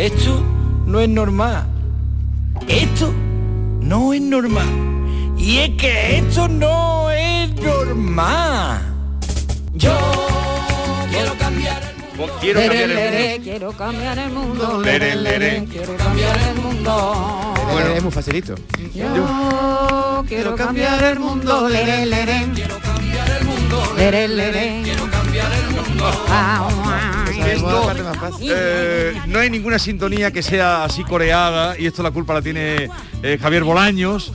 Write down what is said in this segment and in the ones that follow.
Esto no es normal, esto no es normal. Y es que esto no es normal. Yo quiero cambiar el mundo. Quiero cambiar el mundo. Quiero cambiar el mundo. Quiero cambiar el mundo. Bueno, es muy facilito. Yo quiero cambiar el mundo. Quiero cambiar el mundo. Lere, lere. Quiero cambiar el mundo. Esto, eh, no hay ninguna sintonía que sea así coreada y esto la culpa la tiene eh, Javier Bolaños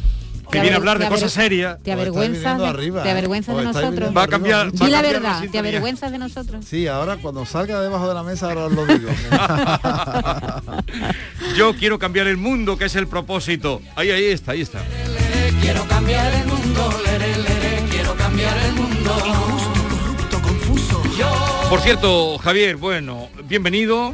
que viene a hablar de cosas serias. ¿Te avergüenzas de, te avergüenzas de nosotros? Va a cambiar. Di la cambiar verdad, ¿te avergüenzas de nosotros? Sí, ahora cuando salga debajo de la mesa ahora os lo digo. Yo quiero cambiar el mundo, que es el propósito. Ahí, ahí está, ahí está. Quiero cambiar el mundo. Cambiar el mundo. Injusto, corrupto, confuso. Yo Por cierto, Javier, bueno, bienvenido.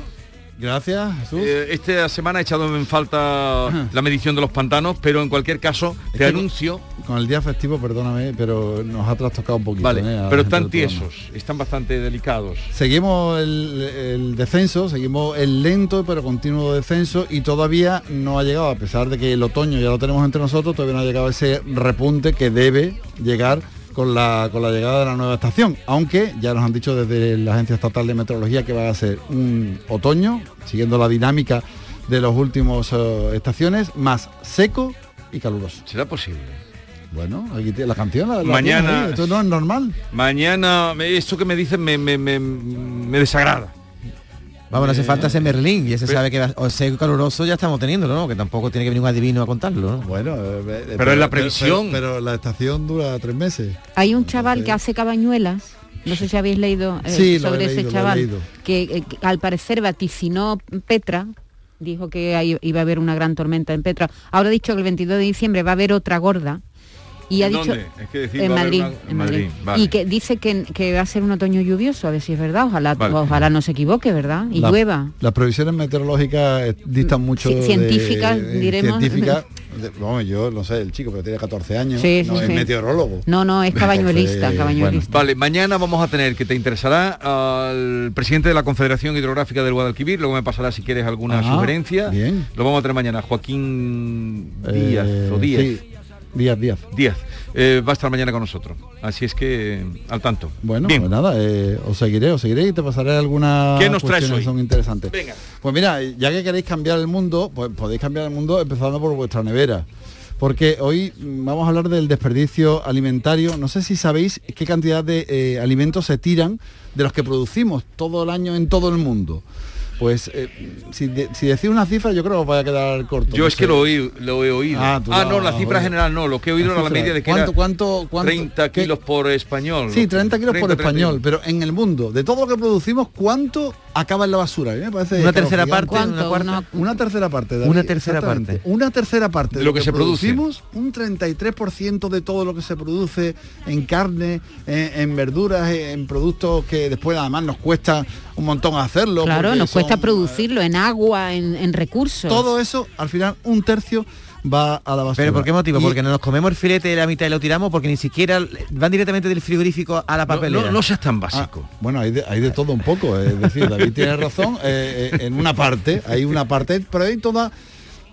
Gracias, Jesús. Eh, esta semana he echado en falta la medición de los pantanos, pero en cualquier caso te que- anuncio. Con el día festivo, perdóname, pero nos ha trastocado un poquito. Vale, ¿eh? pero están tiesos, están bastante delicados. Seguimos el, el descenso, seguimos el lento pero continuo descenso y todavía no ha llegado, a pesar de que el otoño ya lo tenemos entre nosotros, todavía no ha llegado ese repunte que debe llegar con la, con la llegada de la nueva estación. Aunque ya nos han dicho desde la Agencia Estatal de Meteorología que va a ser un otoño, siguiendo la dinámica de los últimos eh, estaciones, más seco y caluroso. ¿Será posible? Bueno, aquí tiene la canción. la- la Mañana- tienes Esto no es normal. Mañana, esto que me dicen me, me, me, me desagrada. Vamos, no hace falta ser Merlín, y se Pero- sabe que va- o seco y caluroso ya estamos teniéndolo, ¿no? Que tampoco tiene que venir un adivino a contarlo, ¿no? Bueno, eh, Pero es la previsión. Pero, pero la estación dura tres meses. Hay un chaval que hace cabañuelas, no sé si habéis leído eh, Sí, sobre leído, ese chaval, que, eh, que al parecer vaticinó Petra, dijo que iba a haber una gran tormenta en Petra. Ahora ha dicho que el 22 de diciembre va a haber otra gorda. Y ha ¿En dicho dónde? Es que decir, en Madrid, una- en en Madrid. Madrid, vale. y que dice que, que va a ser un otoño lluvioso, a ver si es verdad, ojalá, Vale. ojalá no se equivoque, ¿verdad? Y La- llueva. Las previsiones meteorológicas eh, distan mucho Sí, de- científicas, eh, diremos. científicas. De- vamos, yo no sé, el chico, pero tiene 14 años. Sí, no sí, es sí. meteorólogo. No, no, es cabañuelista, Entonces, cabañuelista. Vale, mañana vamos a tener, que te interesará, al presidente de la Confederación Hidrográfica del Guadalquivir, luego me pasará si quieres alguna Ah, sugerencia. bien. Lo vamos a tener mañana, Joaquín Eh, Díaz o Díaz. Díaz, Díaz. Díaz. Eh, va a estar mañana con nosotros. Así es que eh, al tanto. Bueno, Bien. pues nada, eh, os seguiré, os seguiré y te pasaré algunas ¿Qué nos traes hoy? que son interesantes. Venga. Pues mira, ya que queréis cambiar el mundo, pues podéis cambiar el mundo empezando por vuestra nevera. Porque hoy mm, vamos a hablar del desperdicio alimentario. No sé si sabéis qué cantidad de eh, alimentos se tiran de los que producimos todo el año en todo el mundo. Pues eh, si, de- si decís una cifra, yo creo que os vaya a quedar corto. Yo No es que lo, oí- lo he oído. Ah, Ah, no, la cifra oído. general no. Lo que he oído La era la media de que ¿Cuánto- era cuánto- cuánto- 30 qué? kilos por español. Sí, 30 kilos por 30, español, pero en el mundo, de todo lo que producimos, ¿cuánto acaba en la basura? A mí me parece Una tercera parte, una cuarta. Una tercera parte, David, Una tercera parte. Una tercera parte De lo que se produce. producimos, un 33% de todo lo que se produce en carne, en, en verduras, en productos que después además nos cuesta un montón hacerlo. Claro, nos cuesta son, producirlo en agua, en, en recursos. Todo eso, al final, un tercio va a la basura. ¿Pero por qué motivo? Y- Porque no nos comemos el filete de la mitad y lo tiramos, porque ni siquiera van directamente del frigorífico a la No, papelera. no, no seas tan Ah, básico. bueno, hay de, hay de todo un poco, es decir, David tiene razón, eh, eh, en una parte, hay una parte, pero hay toda,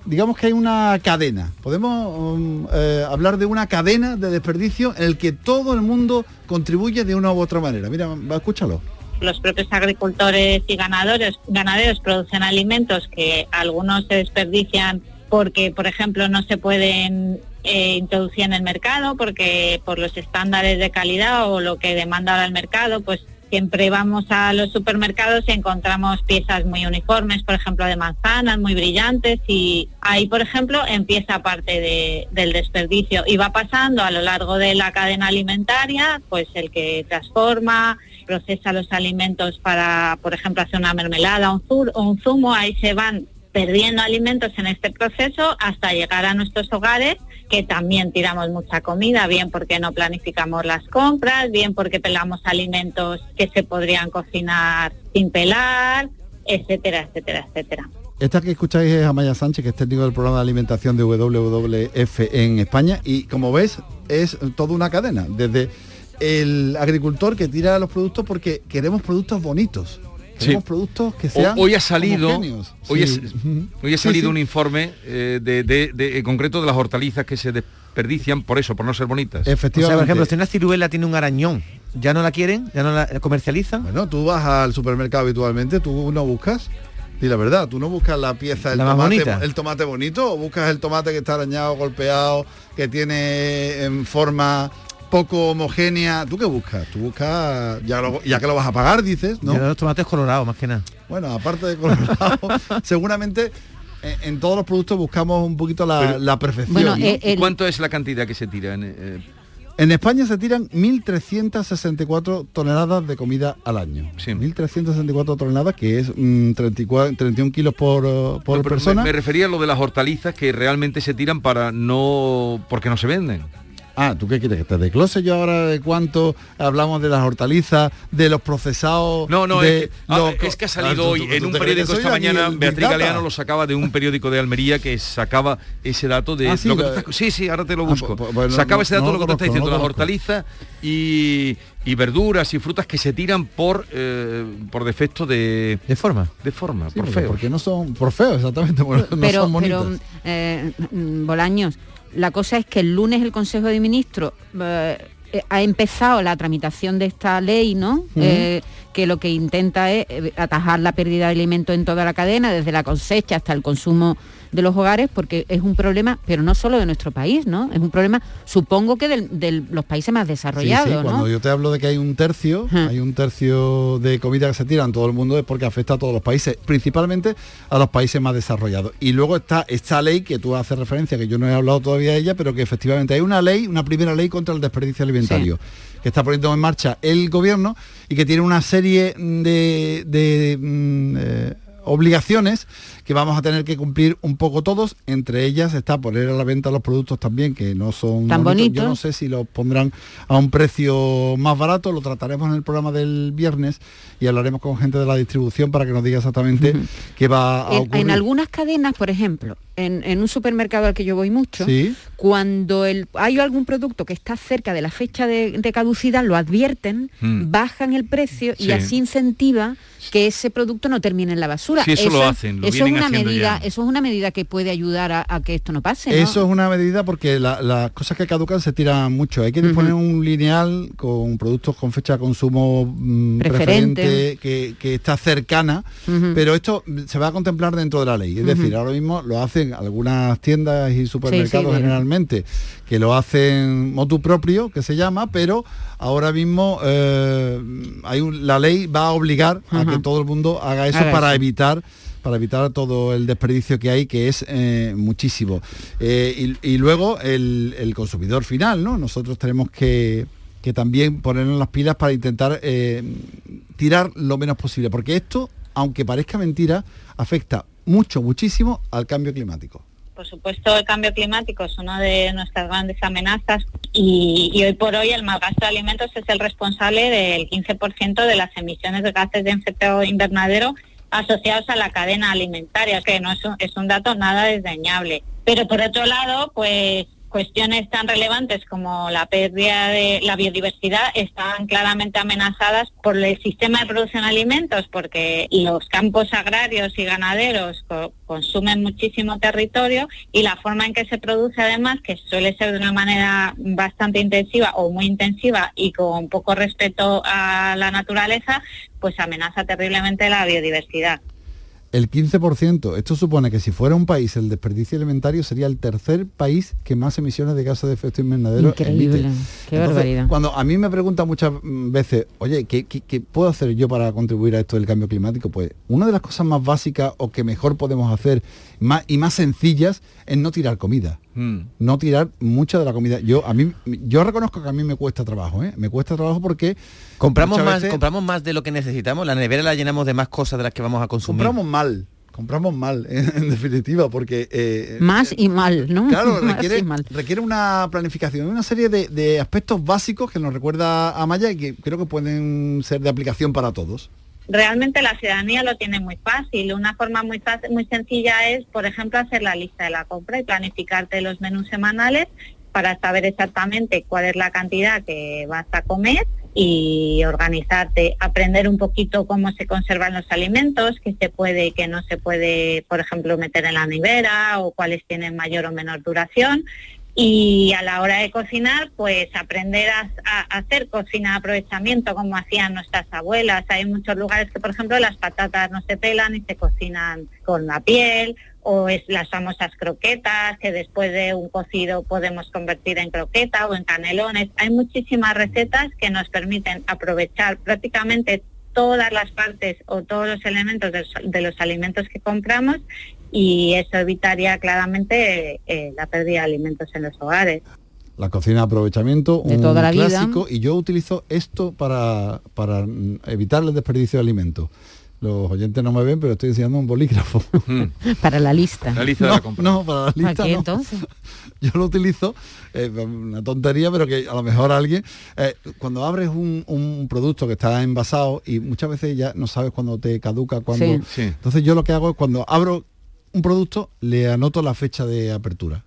digamos que hay una cadena. Podemos um, eh, hablar de una cadena de desperdicio en el que todo el mundo contribuye de una u otra manera. Mira, va, escúchalo. Los propios agricultores y ganadores, ganaderos producen alimentos que algunos se desperdician porque, por ejemplo, no se pueden eh, introducir en el mercado porque por los estándares de calidad o lo que demanda ahora el mercado, pues siempre vamos a los supermercados y encontramos piezas muy uniformes, por ejemplo, de manzanas, muy brillantes y ahí, por ejemplo, empieza parte de- del desperdicio y va pasando a lo largo de la cadena alimentaria, pues el que transforma, procesa los alimentos para, por ejemplo, hacer una mermelada un, o un zumo, ahí se van perdiendo alimentos en este proceso hasta llegar a nuestros hogares que también tiramos mucha comida, bien porque no planificamos las compras, bien porque pelamos alimentos que se podrían cocinar sin pelar, etcétera, etcétera, etcétera. Esta que escucháis es Amaya Sánchez, que es técnico del programa de alimentación de WWF en España y como ves es toda una cadena, desde el agricultor que tira los productos porque queremos productos bonitos, queremos productos que sean hoy ha salido, homogéneos. hoy, Sí. es- hoy ha salido sí. un informe eh, de, de- de- en concreto de las hortalizas que se desperdician por eso, por no ser bonitas. O sea, Efectivamente. por ejemplo, si una ciruela tiene un arañón, ¿ya no la quieren? ¿Ya no la comercializan? Bueno, tú vas al supermercado habitualmente, tú no buscas. Y la verdad, tú no buscas la pieza, el La más tomate, bonita. el tomate bonito, o buscas el tomate que está arañado, golpeado, que tiene en forma poco homogénea. ¿Tú qué buscas? Tú buscas, ya, lo- ya que lo vas a pagar, dices, ¿no? Yo los tomates colorados, más que nada. Bueno, aparte de colorado, seguramente en, en todos los productos buscamos un poquito la, Pero- la perfección. Bueno, ¿no? eh, ¿Y el- cuánto es la cantidad que se tira? En, eh, En España se tiran 1.364 toneladas de comida al año. Sí. 1.364 toneladas, que es mm, 34, 31 kilos por, uh, por no, persona. Me, me refería a lo de las hortalizas que realmente se tiran para no... porque no se venden. Ah, ¿tú qué quieres? ¿Que te desglose yo ahora de cuánto hablamos de las hortalizas, de los procesados? No, no, de es, que, ah, los- es que ha Ah, salido hoy tú- en tú un te periódico esta mañana, Beatriz? Galeano lo sacaba de un periódico de Almería que sacaba ese dato de Ah, sí, lo que estás- sí, sí, ahora te lo Ah, busco. pues- pues sacaba no- ese dato no lo lo que estás conozco, diciendo, no las hortalizas y, y verduras y frutas que se tiran por eh, por defecto de, ¿De forma? de forma, Sí, por feo. Porque no son por feo, exactamente, porque no pero, son pero eh, mm, Bolaños, la cosa es que el lunes el Consejo de Ministros eh, eh, ha empezado la tramitación de esta ley, ¿no? Eh, que lo que intenta es atajar la pérdida de alimentos en toda la cadena, desde la cosecha hasta el consumo de los hogares, porque es un problema, pero no solo de nuestro país, ¿no? Es un problema, supongo que del- de los países más desarrollados, cuando yo te hablo de que hay un tercio, hay un tercio de comida que se tira en todo el mundo es porque afecta a todos los países, principalmente a los países más desarrollados. Y luego está esta ley que tú haces referencia, que yo no he hablado todavía de ella, pero que efectivamente hay una ley, una primera ley contra el desperdicio alimentario, que está poniendo en marcha el gobierno y que tiene una serie de, de, mm, eh, obligaciones que vamos a tener que cumplir un poco todos, entre ellas está poner a la venta los productos también que no son Tan Yo bonitos. no sé si los pondrán a un precio más barato, lo trataremos en el programa del viernes y hablaremos con gente de la distribución para que nos diga exactamente qué va a En, ocurrir. en algunas cadenas, por ejemplo, en, en un supermercado al que yo voy mucho, Sí. cuando el- hay algún producto que está cerca de la fecha de, de caducidad, lo advierten, Mm. bajan el precio Sí. y así incentiva que ese producto no termine en la basura. Sí, eso lo hacen, lo eso vienen una medida, ya. eso es una medida que puede ayudar a, a que esto no pase. ¿no? Eso es una medida porque la- las cosas que caducan se tiran mucho. Hay que disponer un lineal con productos con fecha de consumo mm, Preferente. preferente, que, que está cercana, pero esto se va a contemplar dentro de la ley. Es decir, ahora mismo lo hacen algunas tiendas y supermercados Sí, sí, generalmente, que lo hacen motu propio, que se llama, pero ahora mismo eh, hay un- la ley va a obligar a que todo el mundo haga eso Haga para eso. evitar para evitar todo el desperdicio que hay, que es eh, muchísimo. Eh, y, luego el, consumidor final, ¿no? Nosotros tenemos que, que también ponernos las pilas para intentar eh, tirar lo menos posible, porque esto, aunque parezca mentira, afecta mucho, muchísimo al cambio climático. Por supuesto, el cambio climático es una de nuestras grandes amenazas y, y hoy por hoy el malgasto de alimentos es el responsable del 15% de las emisiones de gases de efecto invernadero asociados a la cadena alimentaria, que no es un, es un dato nada desdeñable. Pero por otro lado, pues cuestiones tan relevantes como la pérdida de la biodiversidad están claramente amenazadas por el sistema de producción de alimentos, porque los campos agrarios y ganaderos co- consumen muchísimo territorio y la forma en que se produce además, que suele ser de una manera bastante intensiva o muy intensiva y con poco respeto a la naturaleza, pues amenaza terriblemente la biodiversidad. El 15%. Esto supone que si fuera un país el desperdicio alimentario sería el tercer país que más emisiones de gases de efecto invernadero Increíble, emite. qué Entonces, barbaridad. Cuando a mí me preguntan muchas veces, oye, ¿qué, qué, qué puedo hacer yo para contribuir a esto del cambio climático? Pues una de las cosas más básicas o que mejor podemos hacer más, y más sencillas es no tirar comida. Mm. No tirar mucha de la comida. Yo a mí yo reconozco que a mí me cuesta trabajo, ¿eh? Me cuesta trabajo porque Compramos más, veces- compramos más de lo que necesitamos. La nevera la llenamos de más cosas de las que vamos a consumir. compramos mal. Compramos mal, en, en definitiva, porque eh, Más y mal, ¿no? Claro, Más requiere, mal. requiere una planificación, una serie de, de aspectos básicos que nos recuerda a Maya y que creo que pueden ser de aplicación para todos. Realmente la ciudadanía lo tiene muy fácil. Una forma muy fácil, muy sencilla es, por ejemplo, hacer la lista de la compra y planificarte los menús semanales para saber exactamente cuál es la cantidad que vas a comer y organizarte, aprender un poquito cómo se conservan los alimentos, qué se puede y qué no se puede, por ejemplo, meter en la nevera o cuáles tienen mayor o menor duración y a la hora de cocinar, pues aprender a, hacer cocina de aprovechamiento como hacían nuestras abuelas. Hay muchos lugares que, por ejemplo, las patatas no se pelan y se cocinan con la piel, o es las famosas croquetas que después de un cocido podemos convertir en croqueta o en canelones. Hay muchísimas recetas que nos permiten aprovechar prácticamente todas las partes o todos los elementos de los alimentos que compramos y eso evitaría claramente eh, la pérdida de alimentos en los hogares. La cocina de aprovechamiento, De un toda la vida. clásico, y yo utilizo esto para, para evitar el desperdicio de alimentos. Los oyentes no me ven, pero estoy enseñando un bolígrafo. Para la lista. La lista de no, la compra. no, para la ¿Para lista qué no. entonces? Yo lo utilizo, eh, una tontería, pero que a lo mejor alguien, eh, cuando abres un, un producto que está envasado y muchas veces ya no sabes cuándo te caduca. Sí. Sí. Entonces yo lo que hago es cuando abro un producto, le anoto la fecha de apertura.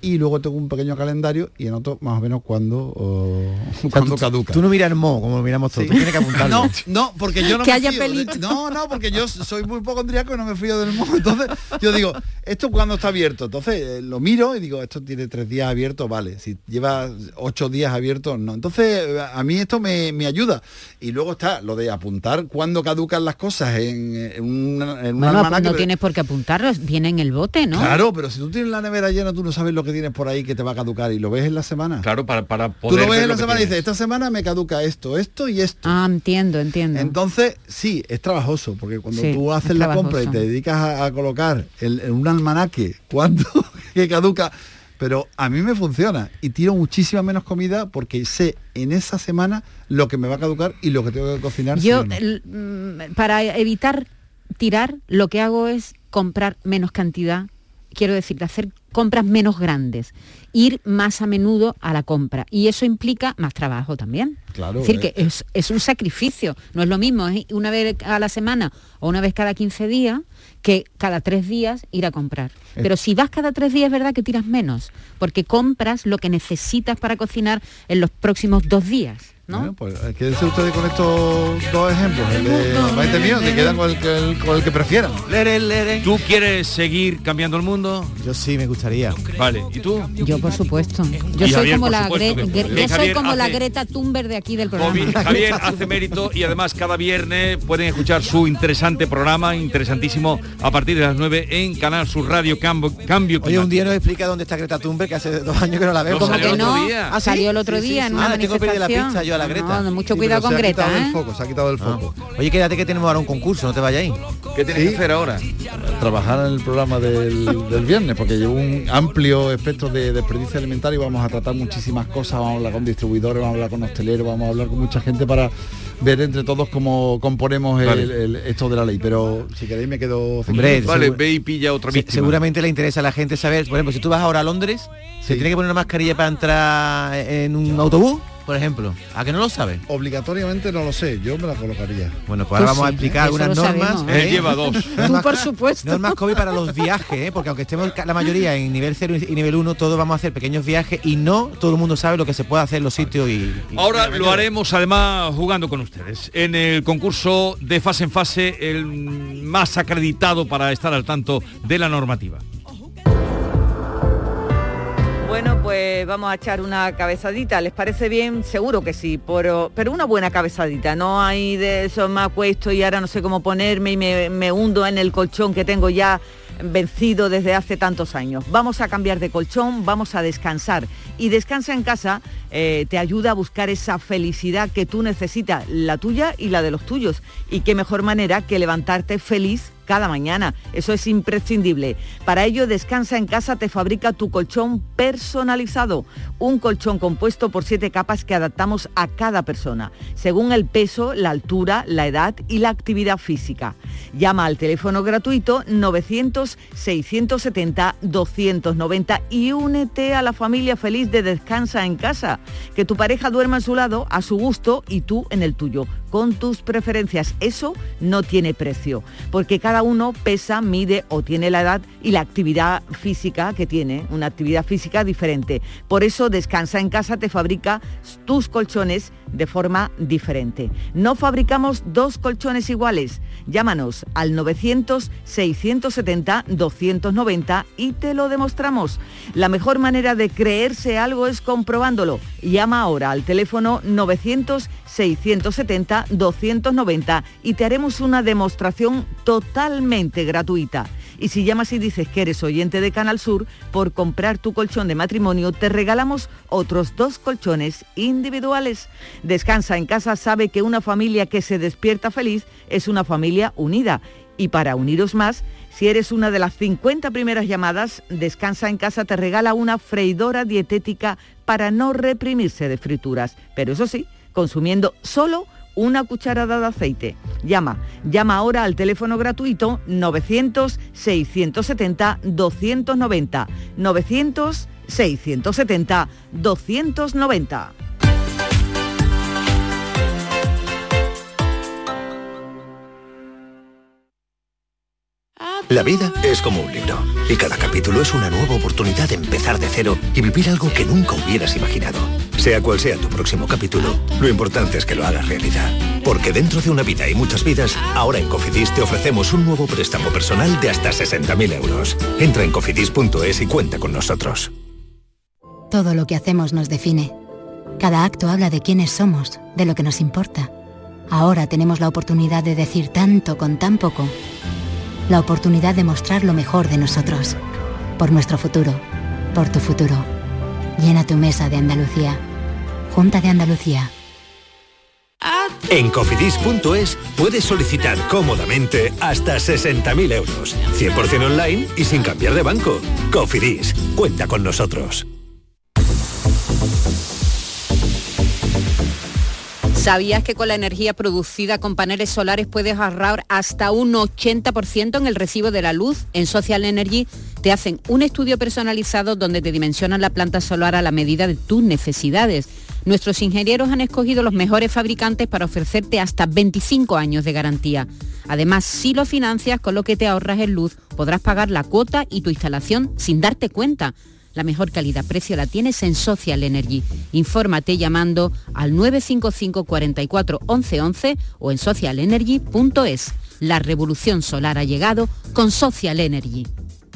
Y luego tengo un pequeño calendario y anoto más o menos cuándo, o, O sea, cuándo tú- caduca. Tú no miras mo, como lo miramos todos. Sí. Tú tienes que apuntarlo. No, no, porque yo no Que me haya fío pelito. no, no, porque yo soy muy hipocondriaco y no me fío del modo. Entonces, yo digo, ¿esto cuándo está abierto? Entonces eh, lo miro y digo, esto tiene tres días abierto, vale. Si lleva ocho días abiertos, no. Entonces, a mí esto me, me ayuda. Y luego está lo de apuntar cuándo caducan las cosas en, en una, en Bueno, almanaque, no pero- tienes por qué apuntarlos, viene en el bote, ¿no? Claro, pero si tú tienes la nevera llena, tú no sabes lo que tienes por ahí que te va a caducar y lo ves en la semana. Claro, para, para Tú poder lo ves ver en la que semana y dices, esta semana me caduca esto, esto y esto. Ah, entiendo, entiendo. Entonces, sí, es trabajoso, porque cuando Sí, tú es haces la compra y te dedicas a, a colocar en un almanaque cuánto que caduca, pero a mí me funciona y tiro muchísima menos comida porque sé en esa semana lo que me va a caducar y lo que tengo que cocinar. Yo, o no. el- mm, para evitar tirar, lo que hago es comprar menos cantidad, quiero decir, de hacer compras menos grandes, ir más a menudo a la compra. Y eso implica más trabajo también. Claro, es decir, eh. que es, es un sacrificio. No es lo mismo es una vez a la semana o una vez cada 15 días que cada tres días ir a comprar. Eh. Pero si vas cada tres días es verdad que tiras menos, porque compras lo que necesitas para cocinar en los próximos dos días. ¿No? Bueno, pues eh, quédense ustedes con estos dos ejemplos. El de Maite mío, se quedan con el, que- el- con el que prefieran. Lere, lere. ¿Tú quieres seguir cambiando el mundo? Yo sí, me gustaría. Vale, ¿y tú? Yo por supuesto. Yo soy Javier, como la supuesto Gre- que Gre- puede. yo soy Javier como la hace- Greta Thunberg de aquí del programa. Javier hace mérito y además cada viernes pueden escuchar su interesante programa, interesantísimo, a partir de las 9 en Canal Sur Radio Cambio, Cambio Oye, un día nos explica dónde está Greta Thunberg, que hace dos años que no la veo. No, Como salió que el otro no, día. ¿Ah, sí? salió el otro Sí, sí, día sí. en una Ah, tengo que la yo la Greta. No, mucho Sí, cuidado con se ha quitado Greta, del ¿eh? foco, se ha quitado del foco. Oye, quédate que tenemos ahora un concurso, no te vayáis. ¿Qué tienes que hacer ahora? trabajar en el programa del, del viernes, porque llevo un amplio espectro de desperdicio alimentario y vamos a tratar muchísimas cosas, vamos a hablar con distribuidores, vamos a hablar con hosteleros, vamos a hablar con mucha gente para ver entre todos cómo componemos el- Vale. el- esto de la ley. Pero si queréis me quedo... Hombre. Vale, ve y pilla otra Sí, víctima. seguramente le interesa a la gente saber, por ejemplo, si tú vas ahora a Londres, ¿se Sí. tiene que poner una mascarilla para entrar en un autobús? Por ejemplo. ¿A que no lo sabe? Obligatoriamente no lo sé, yo me la colocaría. Bueno, pues ahora vamos a explicar algunas normas. sabemos. Él lleva dos. Tú, por supuesto. Normas COVID para los viajes, ¿eh? porque aunque estemos la mayoría en nivel 0 y nivel 1, todos vamos a hacer pequeños viajes y no todo el mundo sabe lo que se puede hacer en los sitios y... y- Ahora lo haremos además jugando con ustedes. En el concurso de fase en fase, el más acreditado para estar al tanto de la normativa. Bueno, pues vamos a echar una cabezadita. ¿Les parece bien? Seguro que sí, pero, pero una buena cabezadita. No hay de eso, me acuesto y ahora no sé cómo ponerme y me, hundo en el colchón que tengo ya vencido desde hace tantos años. Vamos a cambiar de colchón, vamos a descansar. Y descansa en casa eh, te ayuda a buscar esa felicidad que tú necesitas, la tuya y la de los tuyos. Y qué mejor manera que levantarte feliz cada mañana. Eso es imprescindible. Para ello, Descansa en casa te fabrica tu colchón personalizado, un colchón compuesto por siete capas que adaptamos a cada persona, según el peso, la altura, la edad y la actividad física. Llama al teléfono gratuito 900-670-290 y únete a la familia feliz de Descansa en casa. Que tu pareja duerma a su lado, a su gusto y tú en el tuyo, con tus preferencias. Eso no tiene precio, porque cada uno pesa, mide o tiene la edad y la actividad física que tiene, una actividad física diferente. Por eso Descansa en casa te fabrica tus colchones de forma diferente. No fabricamos dos colchones iguales. Llámanos al 900-670-290 y te lo demostramos. La mejor manera de creerse algo es comprobándolo. Llama ahora al teléfono 900-670-290 y te haremos una demostración totalmente gratuita. Y si llamas y dices que eres oyente de Canal Sur, por comprar tu colchón de matrimonio te regalamos otros dos colchones individuales. Descansa en casa sabe que una familia que se despierta feliz es una familia unida. Y para uniros más, si eres una de las 50 primeras llamadas, Descansa en casa te regala una freidora dietética para no reprimirse de frituras. Pero eso sí, consumiendo solo una cucharada de aceite. Llama, llama ahora al teléfono gratuito 900-670-290. 900-670-290. La vida es como un libro y cada capítulo es una nueva oportunidad de empezar de cero y vivir algo que nunca hubieras imaginado. Sea cual sea tu próximo capítulo, lo importante es que lo hagas realidad. Porque dentro de una vida y muchas vidas, ahora en Cofidis te ofrecemos un nuevo préstamo personal de hasta 60.000 euros. Entra en cofidis.es y cuenta con nosotros. Todo lo que hacemos nos define. Cada acto habla de quiénes somos, de lo que nos importa. Ahora tenemos la oportunidad de decir tanto con tan poco. La oportunidad de mostrar lo mejor de nosotros. Por nuestro futuro. Por tu futuro. Llena tu mesa de Andalucía. Junta de Andalucía. En cofidis.es puedes solicitar cómodamente hasta 60.000 euros. 100% online y sin cambiar de banco. Cofidis, cuenta con nosotros. ¿Sabías que con la energía producida con paneles solares puedes ahorrar hasta un 80% en el recibo de la luz? En Social Energy te hacen un estudio personalizado donde te dimensionan la planta solar a la medida de tus necesidades. Nuestros ingenieros han escogido los mejores fabricantes para ofrecerte hasta 25 años de garantía. Además, si lo financias, con lo que te ahorras en luz, podrás pagar la cuota y tu instalación sin darte cuenta. La mejor calidad-precio la tienes en Social Energy. Infórmate llamando al 955 44 11 11 o en socialenergy.es. La revolución solar ha llegado con Social Energy.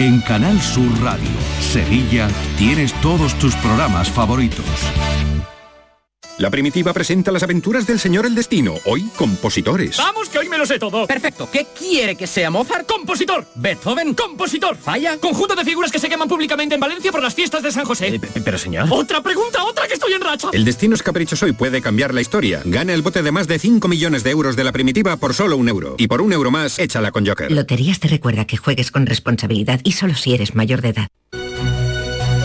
En Canal Sur Radio, Sevilla, tienes todos tus programas favoritos. La primitiva presenta las aventuras del señor El Destino, hoy compositores. Vamos, que hoy me lo sé todo. Perfecto. ¿Qué quiere que sea Mozart? Compositor. Beethoven. Compositor. Falla. Conjunto de figuras que se queman públicamente en Valencia por las fiestas de San José. pero señor. Otra pregunta, otra que estoy en racha. El destino es caprichoso y puede cambiar la historia. Gana el bote de más de 5 millones de euros de la primitiva por solo un euro. Y por un euro más, échala con Joker. Loterías te recuerda que juegues con responsabilidad y solo si eres mayor de edad.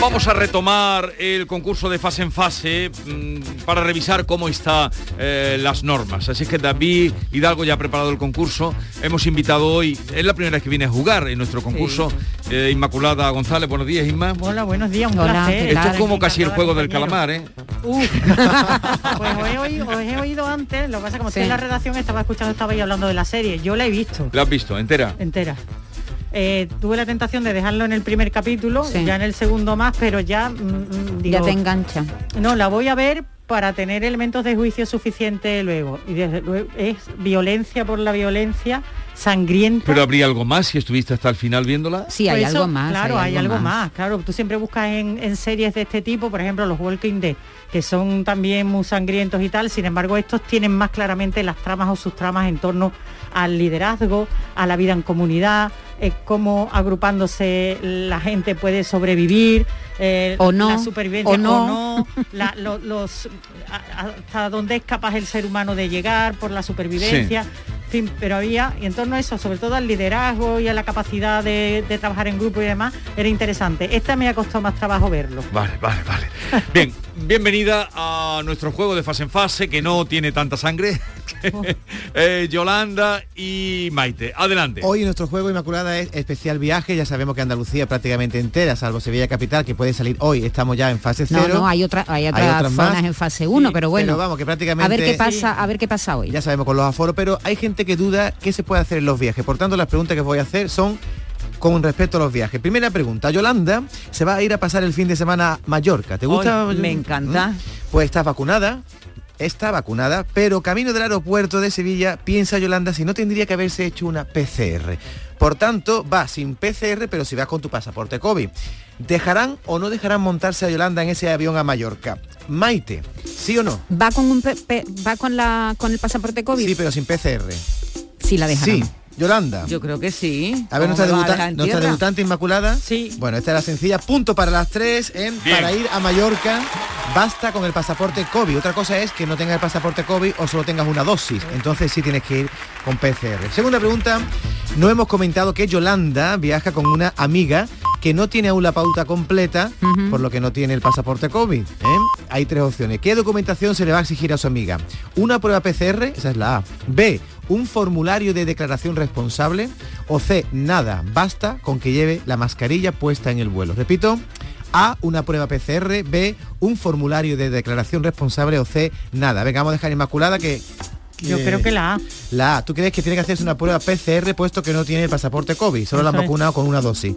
Vamos a retomar el concurso de fase en fase mm, para revisar cómo están eh, las normas. Así que David Hidalgo ya ha preparado el concurso. Hemos invitado hoy, es la primera vez que viene a jugar en nuestro concurso, eh, Inmaculada González. Buenos días, Inma. Hola, buenos días, un Hola, placer. Esto es como casi el juego del calamar, ¿eh? Uf. pues os he, oído, os he oído antes, lo que pasa es que como estoy Sí. en la redacción estaba escuchando, estaba ahí hablando de la serie. Yo la he visto ¿La has visto entera? entera. Eh, tuve la tentación de dejarlo en el primer capítulo, Sí. ya en el segundo más, pero ya mm, mm, digo, ya te engancha. no, la voy a ver para tener elementos de juicio suficiente luego. Y desde luego es violencia por la violencia, sangrienta. Pero habría algo más si estuviste hasta el final viéndola. Sí, hay eso, algo más. Claro, hay, algo, más. Claro, tú siempre buscas en, en series de este tipo, por ejemplo, los Walking Dead, que son también muy sangrientos y tal. Sin embargo, estos tienen más claramente las tramas o sus tramas en torno al liderazgo, a la vida en comunidad, eh, cómo agrupándose la gente puede sobrevivir, eh, O no, la supervivencia o no. no, la- lo- los, hasta dónde es capaz el ser humano de llegar por la supervivencia. En fin, pero había, y en torno a eso, sobre todo al liderazgo y a la capacidad de, de trabajar en grupo y demás, era interesante. Esta me ha costado más trabajo verlo. Vale, vale, vale. Bien, bienvenida a nuestro juego de fase en fase, que no tiene tanta sangre. Eh, Yolanda y Maite. Adelante. Hoy nuestro juego Inmaculada es especial viaje, ya sabemos que Andalucía prácticamente entera, salvo Sevilla Capital, que puede salir hoy, estamos ya en fase No, cero. no, hay, otra, hay otras otras más. zonas en fase 1, pero bueno. Pero vamos, que prácticamente... a ver qué pasa, a ver qué pasa hoy. Ya sabemos con los aforos, pero hay gente que duda qué se puede hacer en los viajes. Por tanto, las preguntas que voy a hacer son con respecto a los viajes. Primera pregunta, Yolanda se va a ir a pasar el fin de semana a Mallorca. ¿Te gusta? Me encanta. ¿Mm? Pues está vacunada. Está vacunada, pero camino del aeropuerto de Sevilla piensa Yolanda si no tendría que haberse hecho una PCR. Por tanto, va sin PCR, pero si vas con tu pasaporte COVID. ¿Dejarán o no dejarán montarse a Yolanda en ese avión a Mallorca? Maite, ¿sí o no? ¿Va con un va con la con el pasaporte COVID? Sí, pero sin PCR. Sí, la dejarán. Sí, Yolanda. Yo creo que sí. A ver, ¿Cómo nuestra, debuta- nuestra debutante Inmaculada. Sí. Bueno, esta era sencilla. Punto para las tres en Bien. para ir a Mallorca. Basta con el pasaporte COVID. Otra cosa es que no tengas el pasaporte COVID o solo tengas una dosis. Entonces sí tienes que ir con PCR. Segunda pregunta. No hemos comentado que Yolanda viaja con una amiga que no tiene aún la pauta completa, por lo que no tiene el pasaporte COVID. ¿eh? hay tres opciones. ¿Qué documentación se le va a exigir a su amiga? Una prueba PCR, esa es la A. B, un formulario de declaración responsable. O C, nada, basta con que lleve la mascarilla puesta en el vuelo. Repito, A, una prueba PCR, B, un formulario de declaración responsable o C, nada. Venga, vamos a dejar Inmaculada que... Yo creo que la A. La A, ¿tú crees que tiene que hacerse una prueba PCR puesto que no tiene el pasaporte COVID? Solo la han es. vacunado con una dosis.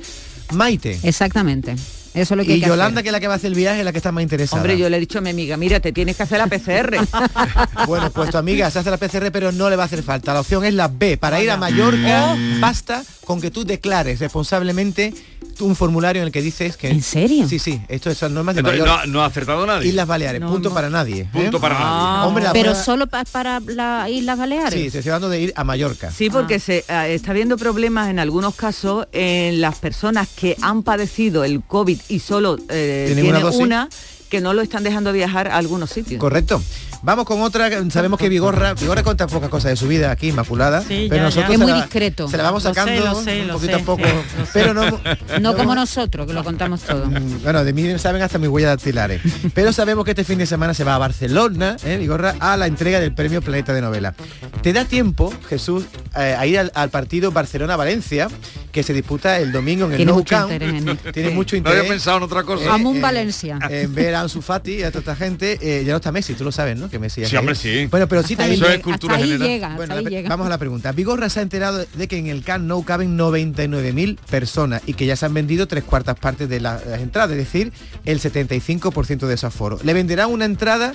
Maite. Exactamente. Eso es lo que hay Y que Yolanda, hacer. que es la que va a hacer el viaje, es la que está más interesada. Hombre, yo le he dicho a mi amiga, mira, te tienes que hacer la PCR. Bueno, pues tu amiga se hace la PCR, pero no le va a hacer falta. La opción es la B. Para ir a Mallorca, basta con que tú declares responsablemente un formulario en el que dices que... ¿En serio? Sí, sí. Esto es normas de Entonces, Mallorca. no, no ha acertado nadie. Islas Baleares, punto para nadie. ¿eh? Punto para nadie. Hombre, la Pero prueba- solo pa- para las Islas Baleares. Sí, se estoy hablando de ir a Mallorca. Sí, porque se eh, está habiendo problemas en algunos casos en las personas que han padecido el COVID y solo eh, ¿Tienen tienen una una, que no lo están dejando viajar a algunos sitios. Correcto. Vamos con otra, sabemos que Vigorra, Vigorra cuenta pocas cosas de su vida aquí, Inmaculada, Sí, pero ya, nosotros ya. Es muy la- discreto. Se la vamos Lo sé, sacando lo sé, un poquito sé, a poco, pero no, No como nosotros, que lo contamos todo. Bueno, de mí saben hasta mis huellas dactilares. Pero sabemos que este fin de semana se va a Barcelona, ¿eh, Vigorra, a la entrega del premio Planeta de Novela. ¿Te da tiempo, Jesús, eh, a ir al, al partido Barcelona-Valencia, que se disputa el domingo en el Tiene Nou mucho Camp? interés en él. Tiene Sí. mucho No interés. había pensado en otra cosa. Amun Valencia. En ver a Ansu Fati y a toda esta gente. eh, ya no está Messi, tú lo sabes, ¿no? Que ya Sí, hombre, sí. Bueno, pero sí Hasta también... Eso es cultura hasta ahí general. llega, hasta Bueno, ahí llega. vamos a la pregunta. Vigorra se ha enterado de que en el Camp Nou caben 99.000 personas y que ya se han vendido tres cuartas partes de la- las entradas, es decir, el 75% de ese aforo. ¿Le venderán una entrada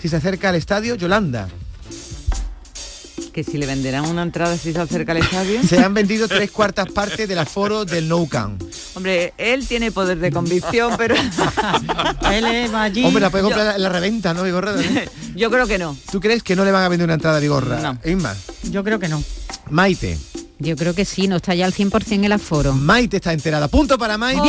si se acerca al estadio Yolanda? Que si le venderán una entrada si se acerca al estadio. Se han vendido tres cuartas partes del aforo del Nou Camp. Hombre, él tiene poder de convicción, pero Él es allí. Hombre, la puede comprar en la reventa, ¿no, Vigorra? yo creo que no. ¿Tú crees que no le van a vender una entrada a Vigorra? No. Inma, Yo creo que no. Maite. Yo creo que sí, no está ya al 100% el aforo. Maite está enterada. Punto para Maite.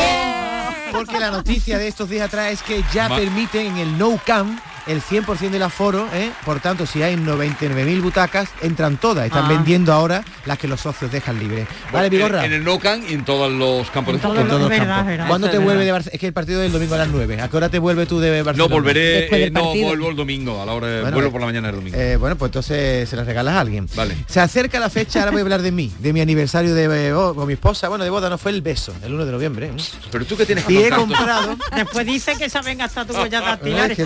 Porque la noticia de estos días atrás es que ya Ma- permiten en el No Camp el 100% del aforo, ¿eh? por tanto, si hay 99.000 butacas, entran todas. Están Ah. vendiendo ahora las que los socios dejan libres. Vale, En, Vigorra. en el NOCAN y en todos los campos de En fútbol. En todos los Es verdad, campos. es verdad. ¿Cuándo te es vuelve de. Barcelona? Es que el partido del domingo a las 9. ¿A qué hora te vuelve tú de Barcelona? No, volveré, eh, no, vuelvo el domingo, a la hora de, Bueno, vuelvo eh, por la mañana el domingo. Eh, bueno, pues entonces se las regalas a alguien. Vale. Se acerca la fecha, ahora voy a hablar de mí, de mi aniversario de eh, bo- con mi esposa. Bueno, de boda no fue el beso, el 1 de noviembre. ¿eh? Pero tú que tienes Y he comprado. Después dice que saben hasta tu huella No, es dactilares. que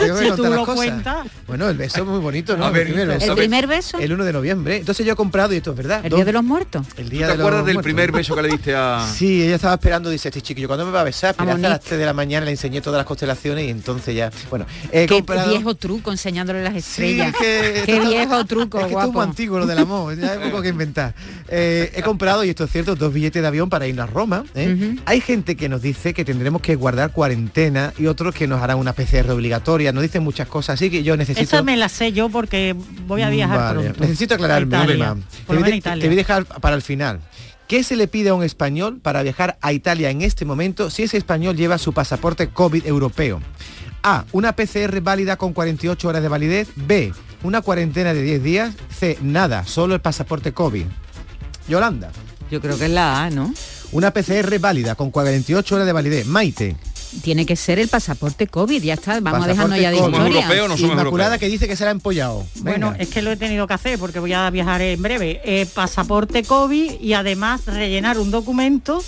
tú cosas. cuentas. Bueno, el beso es muy bonito, ¿no? Ver, el primer beso. ¿El primer beso? El 1 de noviembre. Entonces yo he comprado, y esto es verdad. ¿El Día de los Muertos? el ¿Tú día ¿Te de los acuerdas del muertos. primer beso que le diste a...? Sí, ella estaba esperando, dice este chiquillo, cuando me va a besar? Esperé hasta las 3 de la mañana, le enseñé todas las constelaciones y entonces ya. Bueno, he Qué comprado. viejo truco enseñándole las Sí, estrellas. que Qué viejo truco, es que esto es muy guapo. antiguo lo del amor, ya hay poco que inventar. Eh, he comprado, y esto es cierto, dos billetes de avión para irnos a Roma. ¿eh? Hay gente que nos dice que tendremos que guardar cuarentena y otros que nos harán una PCR obligatoria. Nos dicen muchas cosas, así que yo necesito. Esa me la sé yo porque voy a viajar Vale, pronto. Necesito aclararme, A Italia. Voy, de- te voy a dejar para el final. ¿Qué se le pide a un español para viajar a Italia en este momento si ese español lleva su pasaporte COVID europeo? A. Una PCR válida con 48 horas de validez. B. Una cuarentena de 10 días. C. Nada, solo el pasaporte COVID. Yolanda. Yo creo que es la A, ¿no? Una PCR válida con 48 horas de validez. Maite. Tiene que ser el pasaporte COVID, ya está. Vamos a Pasaporte dejarnos ya de COVID. ¿Somos historia. europeos o no somos Inmaculada que dice que será empollado. Bueno, es que lo he tenido que hacer porque voy a viajar en breve. Eh, pasaporte COVID y además rellenar un documento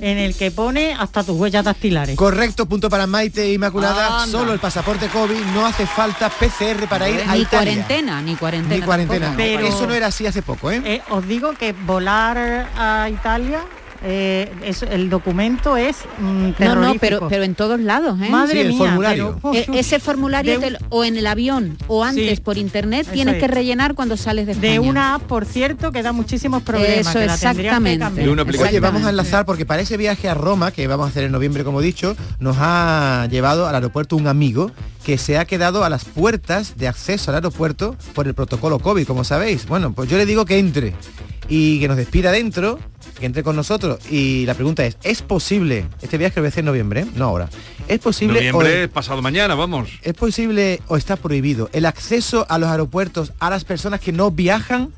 en el que pone hasta tus huellas dactilares. Correcto, punto para Maite Inmaculada. Anda. Solo el pasaporte COVID, no hace falta PCR para ir a Ni Italia. cuarentena, ni cuarentena. Ni cuarentena. tampoco. Pero- Eso no era así hace poco, ¿eh? Eh, os digo que volar a Italia, eh, es- el documento es mm, No, no, pero, pero en todos lados, ¿eh? Madre Sí, el mía, formulario. pero- E- ese formulario De te o en el avión o antes Sí, por internet tienes es. que rellenar cuando sales de España. de una app, por cierto, que da muchísimos problemas. Eso, que la tendrías que exactamente. De una. Oye, vamos a enlazar porque para ese viaje a Roma, que vamos a hacer en noviembre, como he dicho, nos ha llevado al aeropuerto un amigo que se ha quedado a las puertas de acceso al aeropuerto por el protocolo COVID, como sabéis. Bueno, pues yo le digo que entre y que nos despida dentro, que entre con nosotros. Y la pregunta es, ¿es posible, este viaje lo voy a hacer en noviembre, ¿eh? no ahora, ¿es posible Noviembre o, pasado mañana, vamos. es posible o está prohibido el acceso a los aeropuertos a las personas que no viajan?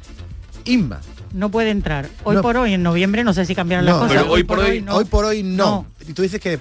Inma. No puede entrar. Hoy No. por hoy, en noviembre, no sé si cambiaron No, las cosas. pero hoy por hoy- no. Hoy por hoy no. Y tú dices que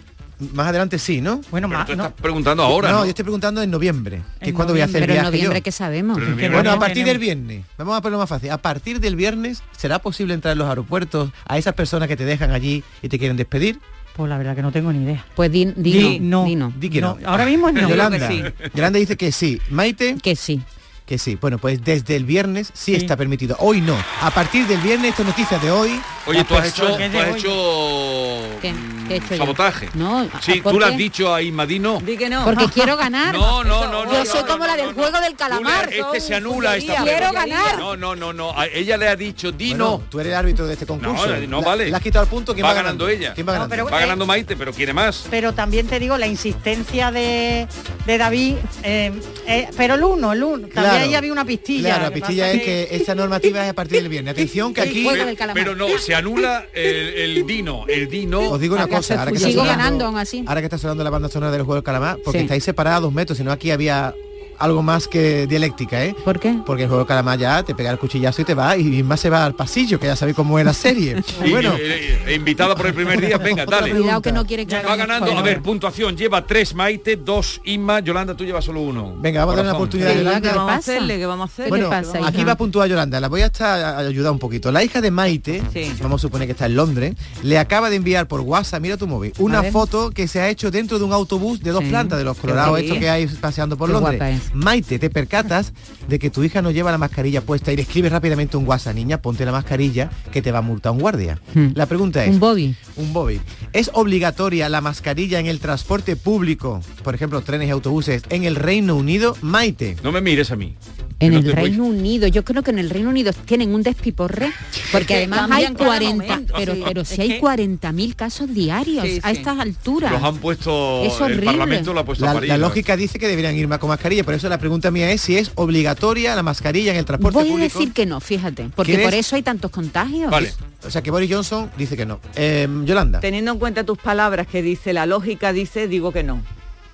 más adelante sí, ¿no? Bueno, Pero tú estás preguntando ahora, ¿no? yo estoy preguntando en noviembre, que En es cuando voy a hacer el. Pero en noviembre yo. que sabemos. Bueno, no a partir del viernes, vamos a ponerlo más fácil. A partir del viernes, ¿será posible entrar en los aeropuertos a esas personas que te dejan allí y te quieren despedir? Pues la verdad que no tengo ni idea. Pues di, di Di no, no. di no. Di que no. Ahora mismo no. Yolanda, que sí. Yolanda dice que sí. Maite. Que sí. Que sí. Bueno, pues desde el viernes sí, está permitido. Hoy no. A partir del viernes, esto es noticia de hoy. Oye, tú has hecho, tú has hecho ¿Qué? ¿Qué he hecho yo? sabotaje. No, Sí, ¿por tú le has qué? dicho a Inmadino. Di que no. Porque quiero ganar. No, no, no, no. Yo no, soy no, como no, la del no, juego del calamar. le- este se anula esta Quiero prueba. ganar. No, no, no, no. A ella le ha dicho di Bueno, no. tú eres el árbitro de este concurso. No, no La- vale. Le has quitado el punto. ¿quién va va ganando ella. ¿Quién va ganando? pero- va eh, ganando Maite, pero quiere más. Pero también te digo, la insistencia de, de David, eh, eh, pero el uno, el uno, también Claro. ahí había una pistilla. Claro, la pistilla es que esta normativa es a partir del viernes. Atención que aquí... Pero no, se anula el, el dino. El dino. Os digo una cosa, ahora que está Sigo sonando- ganando aún así. Ahora que está sonando la banda sonora del juego del calamar, porque Sí. estáis separados dos metros, si no aquí había algo más que dialéctica, ¿eh? ¿Por qué? Porque el juego del calamar ya te pega el cuchillazo y te va, y más se va al pasillo, que ya sabéis cómo es la serie. Y- bueno, eh, eh, invitada por el primer día, venga, dale. Cuidado que no quiere que Va ganando, a ver, puntuación, lleva tres Maite, dos Inma, Yolanda, tú llevas solo uno. venga, vamos a darle una oportunidad a Sí, Yolanda. ¿qué vamos a hacerle? ¿Qué vamos a hacer? Bueno, pasa, aquí hija? va a puntuar Yolanda, la voy a estar a ayudar un poquito. La hija de Maite, Sí. vamos a suponer que está en Londres, le acaba de enviar por WhatsApp, mira tu móvil, una A foto que se ha hecho dentro de un autobús de dos Sí. plantas de los colorados Sí. estos que hay paseando por Qué Londres. Maite, te percatas de que tu hija no lleva la mascarilla puesta y le escribes rápidamente un WhatsApp, niña, ponte la mascarilla que te va a multar un guardia. Hmm. La pregunta es, Un Bobby. un Bobby. ¿Es obligatoria la mascarilla en el transporte público, por ejemplo, trenes y autobuses, en el Reino Unido? Maite. No me mires a mí. En el voy- Reino Unido, yo creo que en el Reino Unido tienen un despiporre, porque que además hay cambian cada 40, momento, pero, sí. pero si Es hay que- 40.000 casos diarios Sí, a sí. estas alturas. Los han puesto, Es el horrible. Parlamento lo ha puesto La, la lógica dice que deberían ir más con mascarilla, por eso la pregunta mía es si es obligatoria la mascarilla en el transporte Voy a público. decir que no, fíjate, porque ¿Quieres? por eso hay tantos contagios. Vale. O sea que Boris Johnson dice que no. Eh, Yolanda, Teniendo en cuenta tus palabras que dice la lógica, dice, digo que no.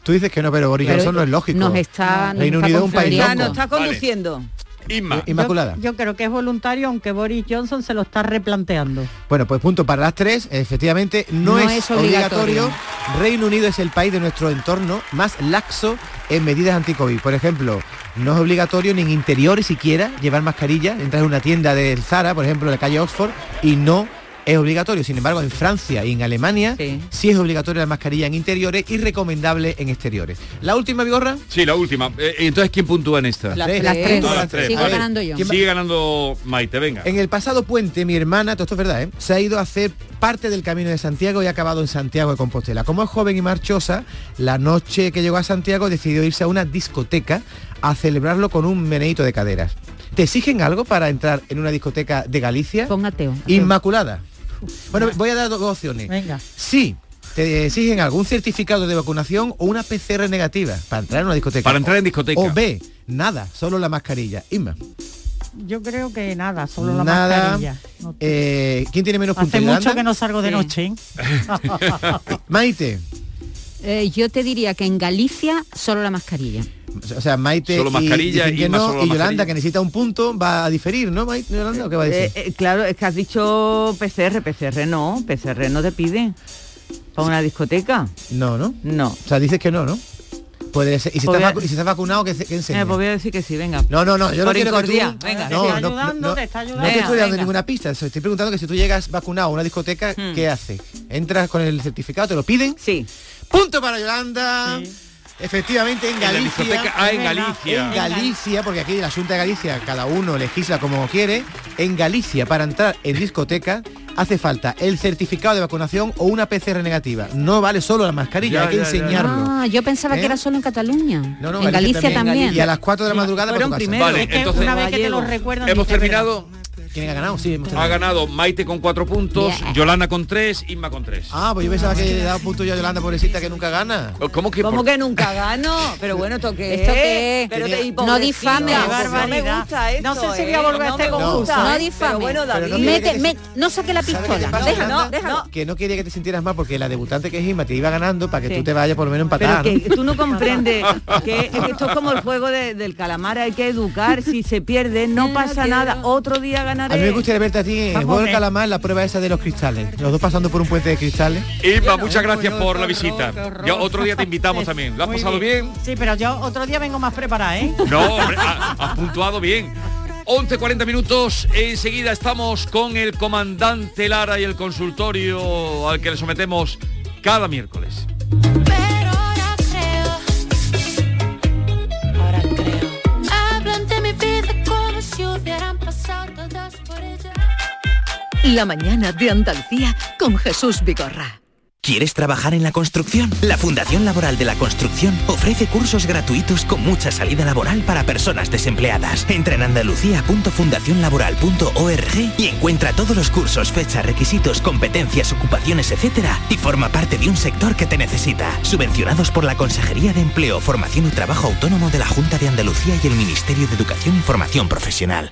tú dices que no, pero Boris Pero Johnson no es lógico. Nos está, Reino está Unido es un país confundiendo. Ya no loco. está Vale. Inma. Inmaculada. Yo creo que es voluntario, aunque Boris Johnson se lo está replanteando. Bueno, pues punto para las tres. Efectivamente, no, No es, es obligatorio. obligatorio. Reino Unido es el país de nuestro entorno más laxo en medidas anti-COVID. Por ejemplo, no es obligatorio ni en interiores siquiera llevar mascarilla. Entras en una tienda del Zara, por ejemplo, en la calle Oxford, y no es obligatorio. Sin embargo, en Francia y en Alemania sí, Sí. es obligatoria la mascarilla en interiores y recomendable en exteriores. La última, Vigorra. Sí, la última. Eh, entonces, ¿quién puntúa en esta? Las Tres. Las tres. Las tres. Sigo ganando yo. ¿quién va- Sigue ganando Maite, venga. En el pasado puente, mi hermana, todo esto es verdad, ¿eh? se ha ido a hacer parte del camino de Santiago y ha acabado en Santiago de Compostela. Como es joven y marchosa, la noche que llegó a Santiago decidió irse a una discoteca a celebrarlo con un meneíto de caderas. ¿Te exigen algo para entrar en una discoteca de Galicia? Pon ateo. Inmaculada. Bueno, voy a dar dos opciones. Venga. Sí, te exigen algún certificado de vacunación o una PCR negativa para entrar en una discoteca. Para entrar en discoteca. O B, nada, solo la mascarilla. Inma. Yo creo que nada, solo la Nada. mascarilla. No- Eh, ¿Quién tiene menos puntos? Hace mucho que no salgo de Sí. noche. ¿eh? Maite. Eh, yo te diría que en Galicia solo la mascarilla. O sea, Maite Solo y- mascarilla, que Inma no, solo y Yolanda, mascarilla. que necesita un punto, va a diferir, ¿no, Maite? Yolanda, ¿o qué va a decir? Eh, eh, claro, es que has dicho PCR, PCR no, PCR no te pide. ¿Para una discoteca? No, ¿no? No. O sea, dices que no, ¿no? Puede ser. Y si, Pues estás, vacu- y si estás vacunado, que, se- que enseñe. Eh, pues voy a decir que sí, venga. No, no, no, yo no quiero que tú... venga. no, Te está no, ayudando, no, te está no te ayudando. estoy dando Venga. ninguna pista. Estoy preguntando que si tú llegas vacunado a una discoteca, Hmm. ¿qué haces? ¿Entras con el certificado? ¿Te lo piden? Sí. Punto para Yolanda. Sí. Efectivamente, en En Galicia. discoteca- ah, en. Galicia. En Galicia, porque aquí la Junta de Galicia cada uno legisla como quiere, en Galicia para entrar en discoteca hace falta el certificado de vacunación o una PCR negativa. No vale solo la mascarilla, Ya, hay que ya, ya. enseñarlo. Ah, yo pensaba ¿Eh? que era solo en Cataluña. No, no, en Galicia, también. Y a las 4 de la madrugada para Fueron tu casa. primero. Vale, Es que entonces una vez que te lo recuerdan... hemos terminado. ¿Quién ha ganado? Sí, hemos Ha terminado. ganado Maite con cuatro puntos, Yeah. Yolanda con tres, Inma con tres. Ah, pues yo pensaba que le daba punto yo a Yolanda, pobrecita, que nunca gana. ¿Cómo que? ¿Cómo por- que nunca gano? Pero bueno, toqué. ¿Esto qué? Pero te- No difame. No me gusta esto, No sé si ¿eh? voy a volver a este concurso. No Pero difame. bueno, Pero no David. no saque la ¿Sabes qué pistola. Déjalo, déjalo. Que no quería que te sintieras mal porque la debutante que es Inma te iba ganando para que Sí. tú te vayas por lo menos Pero empatada. que tú no comprendes que, es que esto es como el juego de- del calamar, hay que educar, si se pierde, no pasa nada, otro día ganará. A mí me gustaría verte a ti en juego calamar, la prueba esa de los cristales. Los dos pasando por un puente de cristales. Irma, muchas gracias por la visita. Ya otro día te invitamos también. ¿Lo has Muy pasado bien? Sí, pero yo otro día vengo más preparada, ¿eh? No, hombre, ha- has puntuado bien. 11.40 minutos, enseguida estamos con el comandante Lara y el consultorio al que le sometemos cada miércoles. La mañana de Andalucía con Jesús Vigorra. ¿Quieres trabajar en la construcción? La Fundación Laboral de la Construcción ofrece cursos gratuitos con mucha salida laboral para personas desempleadas. Entra en andalucía.fundacionlaboral.org y encuentra todos los cursos, fechas, requisitos, competencias, ocupaciones, etcétera, y forma parte de un sector que te necesita. Subvencionados por la Consejería de Empleo, Formación y Trabajo Autónomo de la Junta de Andalucía y el Ministerio de Educación y Formación Profesional.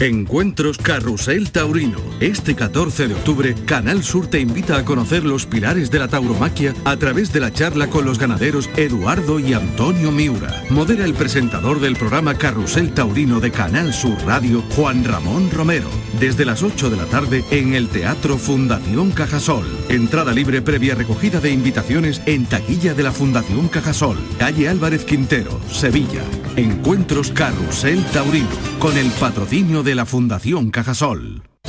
Encuentros Carrusel Taurino. Este 14 de octubre, Canal Sur te invita a conocer los pilares de la tauromaquia a través de la charla con los ganaderos Eduardo y Antonio Miura. Modera el presentador del programa Carrusel Taurino de Canal Sur Radio, Juan Ramón Romero. Desde las 8 de la tarde en el Teatro Fundación Cajasol. Entrada libre previa recogida de invitaciones en taquilla de la Fundación Cajasol. Calle Álvarez Quintero, Sevilla. Encuentros Carrusel Taurino. Con el patrocinio de la Fundación Cajasol.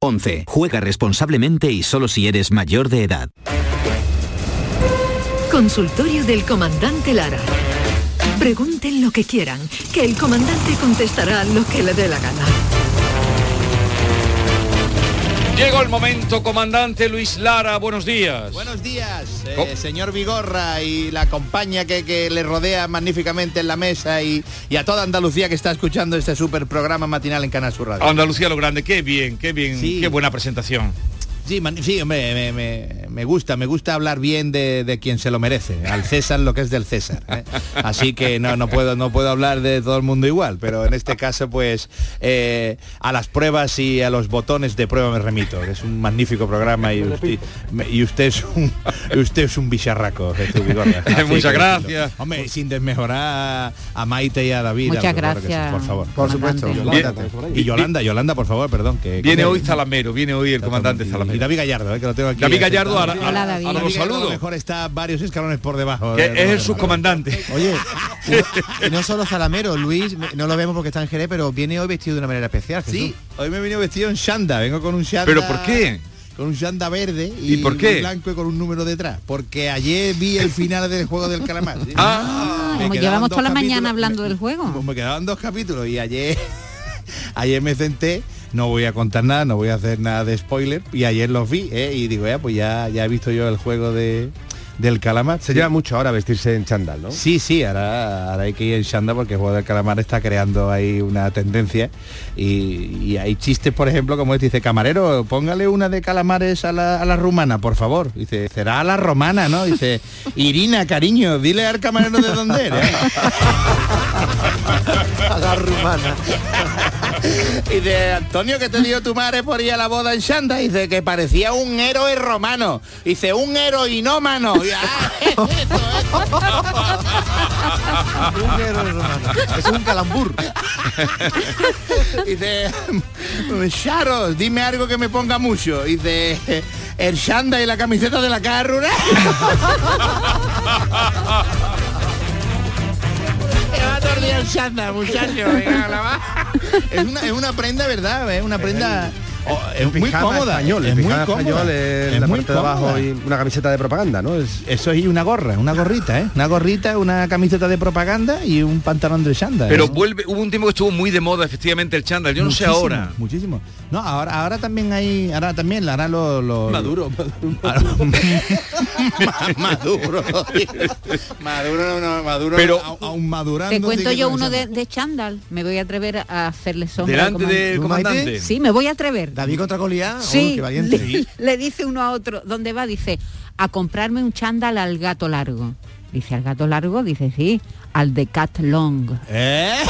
11. Juega responsablemente y solo si eres mayor de edad. Consultorio del comandante Lara. Pregunten lo que quieran, que el comandante contestará lo que le dé la gana. Llegó el momento, comandante Luis Lara, buenos días. Buenos días, eh, señor Vigorra y la compañía que, que le rodea magníficamente en la mesa y, y a toda Andalucía que está escuchando este super programa matinal en Canal Sur Radio. Andalucía lo grande, qué bien, qué bien, Sí. qué buena presentación. Sí, man- sí, hombre, me, me- me gusta, me gusta hablar bien de, de quien se lo merece, al César lo que es del César. ¿eh? Así que no, no puedo, no puedo hablar de todo el mundo igual, pero en este caso, pues, eh, a las pruebas y a los botones de prueba me remito. Es un magnífico programa y usted, me- y usted es un usted es un bicharraco, Jesús Muchas gracias. decirlo. Hombre, sin desmejorar a Maite y a David. Muchas sí, gracias, por favor. Por supuesto. Yolanda, y Yolanda, Yolanda, por favor, perdón. Que, Viene hoy Zalamero, viene hoy el comandante y. David Gallardo, eh, que lo tengo aquí. David Gallardo, ahora, ahora- Hola, David. ahora David los Gallardo a lo saludo. mejor está varios escalones por debajo. De- es de el subcomandante. Oye, y no, solo Zalamero, Luis, no lo vemos porque está en Jerez, pero viene hoy vestido de una manera especial. Jesús. Sí, hoy me he venido vestido en shanda, vengo con un shanda. ¿Pero por qué? Con un shanda verde y, ¿Y por qué? blanco y con un número detrás. Porque ayer vi el final del juego del calamar. ¿sí? Ah, Me Como llevamos toda la mañana hablando me- del juego. Pues me quedaban dos capítulos y ayer ayer me senté no voy a contar nada no voy a hacer nada de spoiler y ayer los vi ¿eh? y digo ya pues ya ya he visto yo el juego de del calamar Se lleva mucho ahora vestirse en chándal, ¿no? Sí, sí, ahora, ahora hay que ir en Shanda porque el juego del calamar está creando ahí una tendencia y, y hay chistes, por ejemplo, como este, dice, camarero, póngale una de calamares a la, a la rumana, por favor. Dice, será a la romana, ¿no? Dice, Irina, cariño, dile al camarero de dónde eres. A la rumana. Y dice, Antonio, que te dio tu madre por ir a la boda en Shanda? Dice que parecía un héroe romano. Dice, un heroinómano. Y, ah, Un héroe romano. Es un calambur. Dice, Charo, dime algo que me ponga mucho. Dice, el Shanda y la camiseta de la rural. Va el. Es una, es una prenda, ¿verdad? Es una prenda... es muy cómoda. español, es muy cómoda. español es, la muy parte de abajo y una camiseta de propaganda, ¿no? Es, Eso es y una gorra, una gorrita, ¿eh? Una gorrita, una camiseta de propaganda y un pantalón de Shanda. Pero ¿eh? vuelve, hubo un tiempo que estuvo muy de moda efectivamente el chándal. Yo no sé ahora. Muchísimo. No, ahora, ahora también hay, ahora también, ahora lo, lo Maduro. Maduro. Maduro, no, Maduro, Pero- a- aún madurando. Te cuento yo uno de, de chándal. Me voy a atrever a hacerle sombra. Delante del comandante. comandante. Sí, me voy a atrever. David contra Goliat. Sí, Oh, qué valiente. le, le dice uno a otro, ¿dónde va? Dice, a comprarme un chándal al gato largo. Dice, ¿al gato largo? Dice, sí, al de Cat Long. ¿Eh?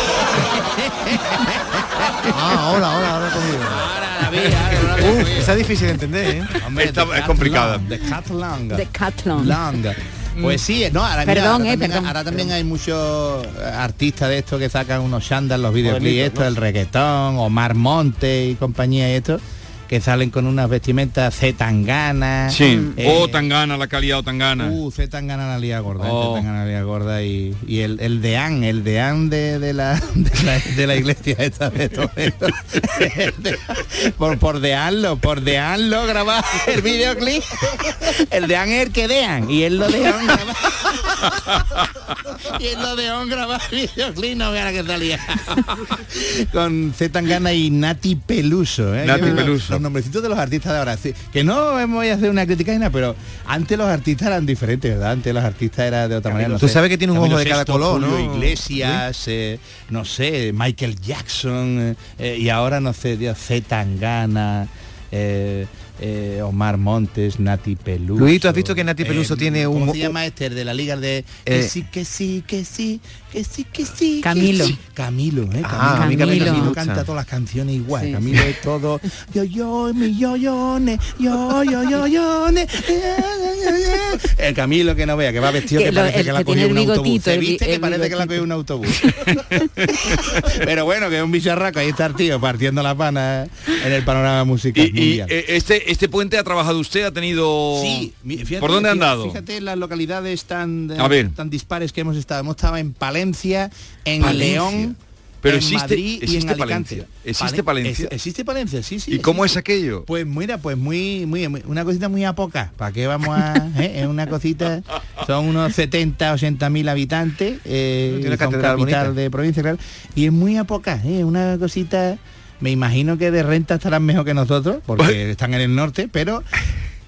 Ah, hola, hola, ahora conmigo. Uf, esa es difícil de entender, ¿eh? Hombre, Esta de es complicada. De Cat Long. De Cat Long. Long. Pues sí, no, ahora, mira, Perdón, ahora eh, también, perdón. ahora también hay muchos eh, artistas de estos que sacan unos shandals, los videoclips, esto, ¿no? el reggaetón, Omar Monte y compañía y esto, que salen con unas vestimentas Z tangana. Sí. eh, o Tangana, la calidad o Tangana. Uh, Z Tangana la lía gorda, Oh. Z Tangana la lía gorda y, y el, el deán, el deán de, de, la, de, la, de la iglesia esta de Toledo. por, por deanlo, por deanlo grabar el videoclip. El deán es el que dean y él lo dejan grabar. y él lo dejó grabar el videoclip, no vean que salía. Con Z Tangana y Nati Peluso. ¿eh? Nati Peluso. Los nombrecitos de los artistas de ahora. sí, que no voy a hacer una crítica nada, pero antes los artistas eran diferentes, ¿verdad? Antes los artistas eran de otra manera. no Tú sé, sabes que tiene un Camilo ojo de cada color, Julio ¿no? Iglesias, eh, no sé, Michael Jackson, eh, y ahora no sé, Dios, Z Tangana, eh, eh, Omar Montes, Nati Peluso. Luis, ¿tú has visto que Nati Peluso tiene un- ¿Cómo se llama este? De la liga de... Que Eh, sí, que sí, que sí, que sí, que sí. que Camilo. sí. Camilo, ¿eh? Ah, a mí Camilo Camilo. gusta. canta todas las canciones igual. Sí. Camilo es todo. Yo, yo, mi yo, yones, yo, yo, yo, yones. El Camilo que no vea, que va vestido Que que, lo- parece el que la que cogió un autobús. bigotito, Se el viste que el parece que la cogió un autobús. Pero bueno, que es un bicharraco, ahí está el tío partiendo la pana en el panorama musical Y, y, mundial. eh, este, este puente ha trabajado usted, ha tenido... Sí, fíjate, ¿Por dónde han dado? Fíjate las localidades tan, A ver. tan dispares que hemos estado. Hemos estado en Palencia, en Palencia. León, Pero en existe- Madrid y en Alicante. Palencia. ¿Existe Pale- Palencia? ex- existe Palencia, sí, sí. ¿Y cómo es aquello? Pues mira, pues muy, muy, una cosita muy a poca. ¿Para qué vamos a...? eh? Es una cosita... Son unos 70, 80 mil habitantes. Eh, Tiene son capital bonita. de provincia, claro. Y es muy a poca, ¿eh? Una cosita... Me imagino que de renta estarán mejor que nosotros, porque están en el norte, pero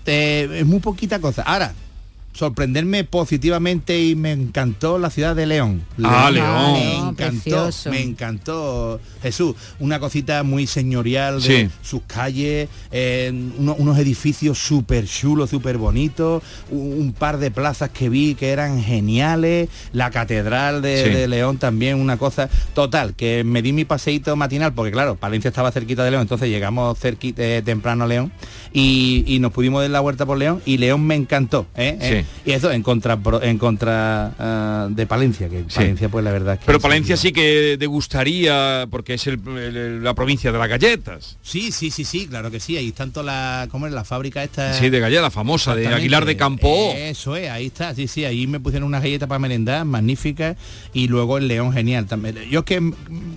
eh, es muy poquita cosa. Ahora, sorprenderme positivamente y me encantó la ciudad de León. Ah, Me León. encantó, precioso. me encantó Jesús. Una cosita muy señorial de Sí. sus calles, eh, uno- unos edificios súper chulos, súper bonitos, un, un par de plazas que vi que eran geniales, la catedral de, Sí. de León también, una cosa total, que me di mi paseíto matinal, porque claro, Palencia estaba cerquita de León, entonces llegamos cerquita, eh, temprano a León y, y nos pudimos dar la vuelta por León y León me encantó. ¿eh? Sí. Y eso en contra, en contra ah, de Palencia, que Sí. Palencia pues la verdad es que... Pero Palencia sí que te gustaría, porque es el- el- la provincia de las galletas. Sí, sí, sí, sí, claro que sí. Ahí están todas las, ¿cómo es? La fábrica esta. Sí, de galletas, la famosa, de. Aguilar de Campo. Eso es, ahí está, sí, sí, ahí me pusieron unas galletas para merendar, magníficas, y luego el León genial también. Yo es que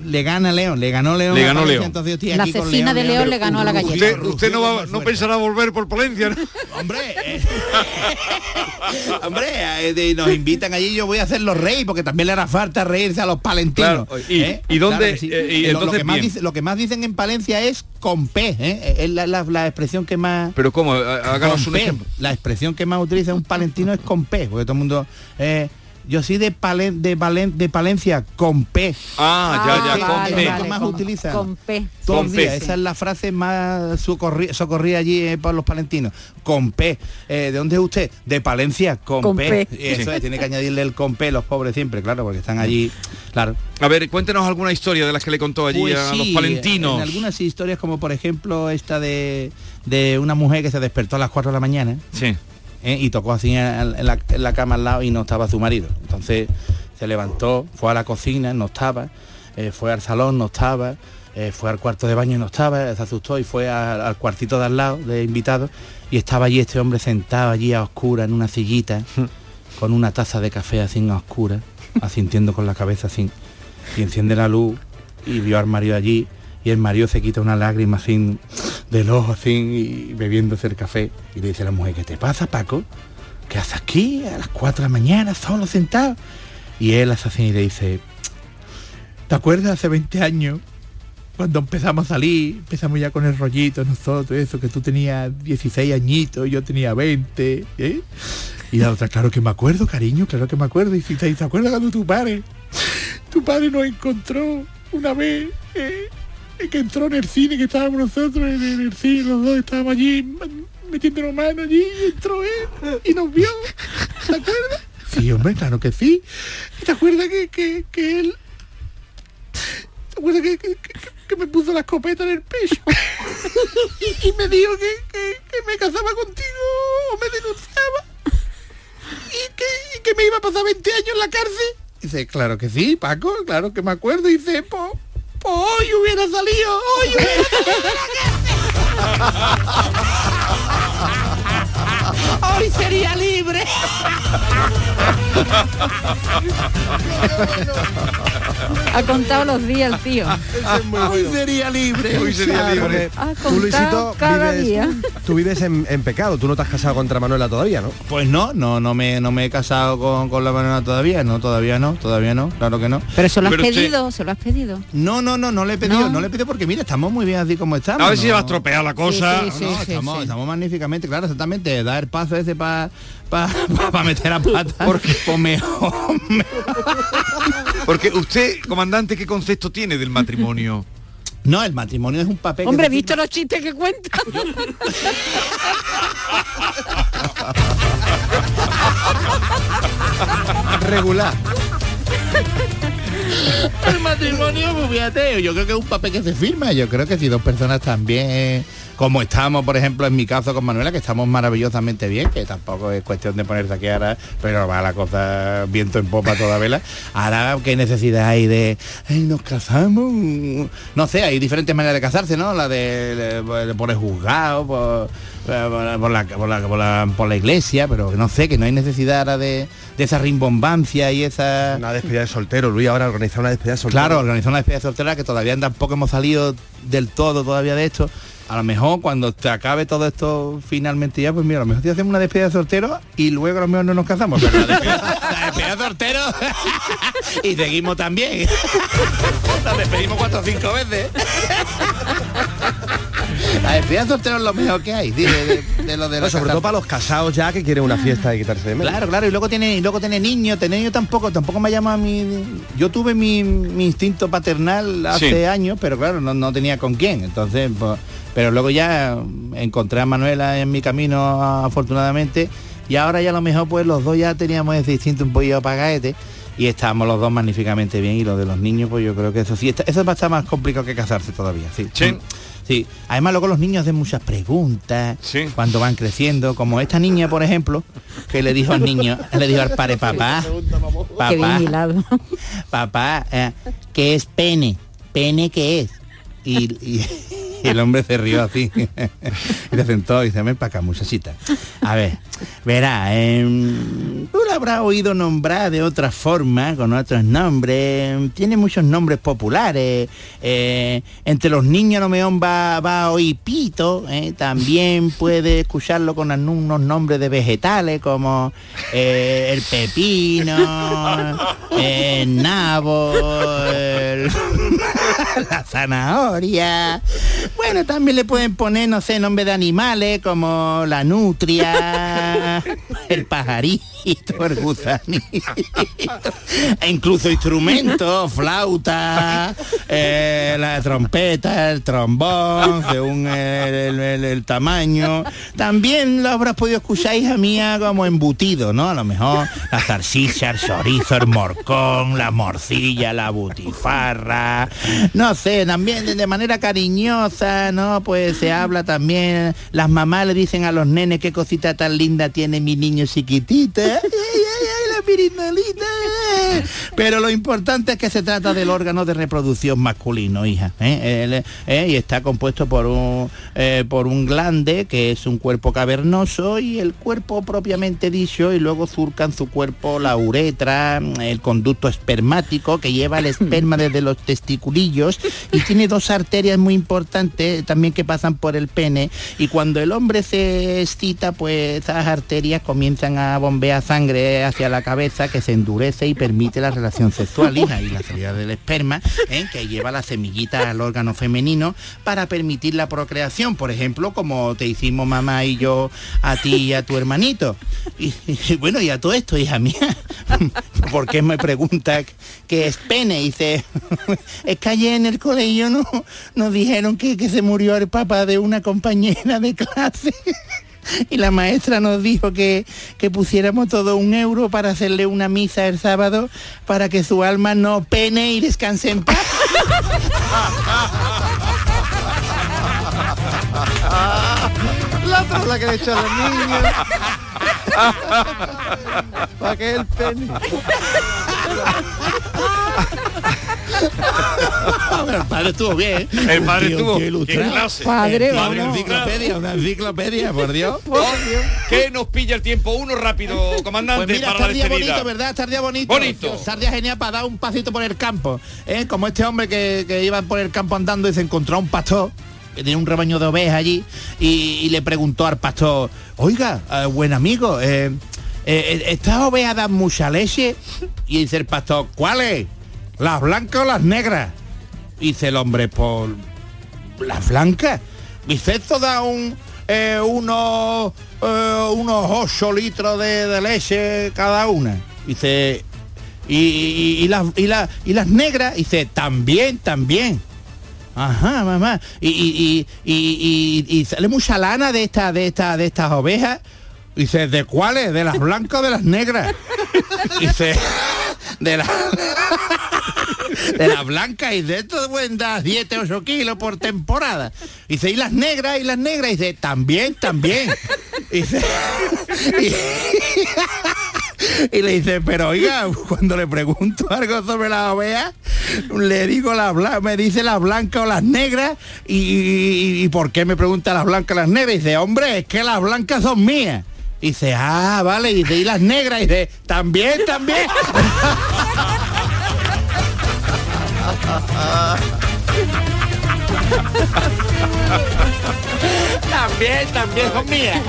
le gana León, le ganó León. Le ganó Palencia, León. Entonces yo estoy La aquí con cecina de León le ganó a la galleta. Usted, usted no, va- pensará volver por Palencia, ¿no? Hombre, eh, hombre, eh, nos invitan allí, yo voy a hacer los reyes, porque también le hará falta reírse a los palentinos. Claro, y- ¿eh? y dónde- sí. eh, y lo, que más bien. dice- lo que más dicen en Palencia es con P, ¿eh? es la, la- la expresión que más... Pero ¿cómo? Há- Háganos un ejemplo. La expresión que más utiliza un palentino es con P, porque todo el mundo... Yo soy de, Palen, de, Valen- de Palencia con P. Ah, ya, ya, ¿Qué- con P. es lo que más con, utilizan? con P. Todos Con los P, días. sí. Esa es la frase más socorrida, socorrida allí eh, por los palentinos. Con P. Eh, ¿De dónde es usted? De Palencia, con, Con P. Eso es, tiene que añadirle el con P los pobres siempre, claro, porque están allí. Claro. A ver, cuéntenos alguna historia de las que le contó allí Pues a sí, los palentinos. En algunas historias, como por ejemplo esta de, de una mujer que se despertó a las 4 de la mañana Sí. ¿Eh? y tocó así en la, en la cama al lado y no estaba su marido. Entonces se levantó, fue a la cocina, no estaba, eh, fue al salón, no estaba, eh, fue al cuarto de baño y no estaba, se asustó y fue al, al cuartito de al lado de invitados y estaba allí este hombre sentado allí a oscura en una sillita con una taza de café así a oscura, asintiendo con la cabeza así y enciende la luz y vio al marido allí y el marido se quita una lágrima así del ojo así y bebiéndose el café y le dice a la mujer, ¿qué te pasa Paco? ¿Qué haces aquí a las 4 de la mañana solo sentado? Y él así y le dice, ¿te acuerdas hace 20 años? Cuando empezamos a salir, empezamos ya con el rollito nosotros, eso, que tú tenías 16 añitos, yo tenía 20, ¿eh? Y la otra, claro que me acuerdo, cariño, claro que me acuerdo. Y si te, ¿te acuerdas cuando tu padre, tu padre nos encontró una vez, eh, que entró en el cine, que estábamos nosotros en, el cine, los dos estábamos allí metiéndonos mano allí, y entró él y nos vio. ¿Te acuerdas? Sí, hombre, claro que sí. ¿Y ¿Te acuerdas que, que, que él... ¿Te acuerdas que, que- que- me puso la escopeta en el pecho? y, me dijo que, me casaba contigo o me denunciaba. Y que, y que me iba a pasar 20 años en la cárcel. Dice, claro que sí, Paco, claro que me acuerdo. Y dice, pues hoy hubiera salido, hoy hubiera salido. Hoy sería libre. Ha contado los días el tío. Hoy sería libre. Hoy sería libre. Tú, Luisito, cada vives, día. tú vives en, en pecado, tú no te has casado contra Manuela todavía, ¿no? Pues no, no, no me, no me he casado con, con la Manuela todavía, no, todavía no, todavía no, claro que no. Pero se lo has Pero usted- pedido, se lo has pedido. No, no, no, no le he pedido, No. no, le he pedido porque mira, estamos muy bien así como estamos. A ver si ¿no? va a estropear la cosa. Sí, sí, No, sí, estamos, sí. estamos magníficamente, claro, exactamente, dar paso ese para pa, pa- pa meter a pata. Porque pues mejor, Porque usted, comandante, ¿qué concepto tiene del matrimonio? No, el matrimonio es un papel. que Hombre, firma- visto los chistes que cuenta. Regular. El matrimonio, pues fíjate, yo creo que es un papel que se firma. Yo creo que si dos personas también, como estamos, por ejemplo, en mi caso con Manuela, que estamos maravillosamente bien, que tampoco es cuestión de ponerse aquí ahora, pero va la cosa viento en popa toda vela. Ahora, ¿qué necesidad hay de, "Ay, nos casamos? No sé, hay diferentes maneras de casarse, ¿no? La de, de- por el juzgado, por, por, por la, por, la, por la- por la iglesia, pero no sé, que no hay necesidad ahora de, de esa rimbombancia y esa... Una despedida de soltero, Luis ahora organizar una despedida de soltero. Claro, organizar una despedida de soltera que todavía tampoco hemos salido del todo todavía de esto. A lo mejor cuando te acabe todo esto finalmente ya, pues mira, a lo mejor te hacemos una despedida de soltero y luego a lo mejor no nos casamos. La despedida, la despedida de soltero y seguimos también. Nos despedimos cuatro o cinco veces. Soltero es lo mejor que hay, de, de- de lo de No, sobre todo para los casados ya que quieren una fiesta y quitarse de medio. Claro, claro, y luego tiene, y luego tiene niños, tener niños tampoco, tampoco me llama a mí. Yo tuve mi, mi instinto paternal hace Sí. años, pero claro, no, no tenía con quién. Entonces, pues, pero luego ya encontré a Manuela en mi camino afortunadamente. Y ahora ya a lo mejor pues los dos ya teníamos ese instinto un poquillo apagaete y estábamos los dos magníficamente bien y lo de los niños pues yo creo que eso sí está- eso va a estar más complicado que casarse todavía sí Sí. Sí, además luego los niños hacen muchas preguntas Sí. cuando van creciendo, como esta niña, por ejemplo, que le dijo al niño, le dijo al padre, papá, papá, papá, eh, ¿qué es pene? ¿Pene qué es? Y, y- y el hombre se rió así. y le sentó y dice, ven para acá, muchachita. A ver, verá, em, tú la habrás oído nombrar de otra forma, con otros nombres. Tiene muchos nombres populares. eh, entre los niños no me va, a oír pito. eh, también puede escucharlo con unos nombres de vegetales como eh, el pepino, el nabo, la zanahoria. Bueno, también le pueden poner, no sé, nombre de animales como la nutria, el pajarito, el gusanito, e incluso instrumentos, flauta, eh, la trompeta, el trombón, según el, el- el- el tamaño. También lo habrás podido escuchar, hija mía, como embutido, ¿no? A lo mejor la salchicha, el chorizo, el morcón, la morcilla, la butifarra, no sé, también de manera cariñosa, ¿no? Pues se habla también, las mamás le dicen a los nenes qué cosita tan linda tiene mi niño chiquitita. Pero lo importante es que se trata del órgano de reproducción masculino, hija. ¿eh? Eh, y está compuesto por un, eh, por un glande, que es un cuerpo cavernoso, y el cuerpo propiamente dicho, y luego surcan su cuerpo la uretra, el conducto espermático, que lleva el esperma desde los testiculillos, y tiene dos arterias muy importantes también que pasan por el pene, y cuando el hombre se excita, pues esas arterias comienzan a bombear sangre hacia la cabeza, que se endurece y permite la relación sexual, hija, y la salida del esperma, ¿eh? que lleva la semillita al órgano femenino para permitir la procreación, por ejemplo, como te hicimos mamá y yo a ti y a tu hermanito. Y, bueno, y a todo esto, hija mía, ¿por qué me pregunta qué es pene? Y dice, es que ayer en el colegio no, nos dijeron que, que se murió el papá de una compañera de clase. Y la maestra nos dijo que, que pusiéramos todo un euro para hacerle una misa el sábado para que su alma no pene y descanse en paz. La tabla que le he hecho a los niños. ¿Para qué el pene? El padre estuvo bien. El padre Tío, estuvo qué ilustrado. en clase. Padre, El una enciclopedia, una enciclopedia, por Dios. ¿Qué nos pilla el tiempo? Uno rápido, comandante, Pues mira, para está la el día despedida. bonito, ¿verdad? Está el día bonito. Bonito. Está el día genial para dar un pasito por el campo. ¿eh? Como este hombre que, que iba por el campo andando y se encontró a un pastor que tenía un rebaño de ovejas allí y, y le preguntó al pastor, oiga, eh, buen amigo, eh, eh, ¿estas ovejas dan mucha leche? Y dice el pastor, ¿cuáles? ¿Las blancas o las negras? Dice el hombre, por las blancas. Dice, esto da un, eh, unos, eh, unos 8 litros de, leche cada una. Dice, y, y- las, y, la- y las negras, dice, también, también. Ajá, mamá. Y- y sale mucha lana de esta, de esta, de estas ovejas. Dice, ¿de cuáles? ¿De las blancas o de las negras? Dice, de las de las blancas y de esto pueden dar 7, 8 kilos por temporada. Dice, y las negras, y las negras, y dice, también, también. Y, y le dice, pero oiga, cuando le pregunto algo sobre las ovejas, le digo la blanca, me dice las blancas o las negras, y, y- y por qué me pregunta las blancas las negras? Y dice, hombre, es que las blancas son mías. Y dice, ah, vale, y dice, y las negras, y dice, también, también. también, también son mías.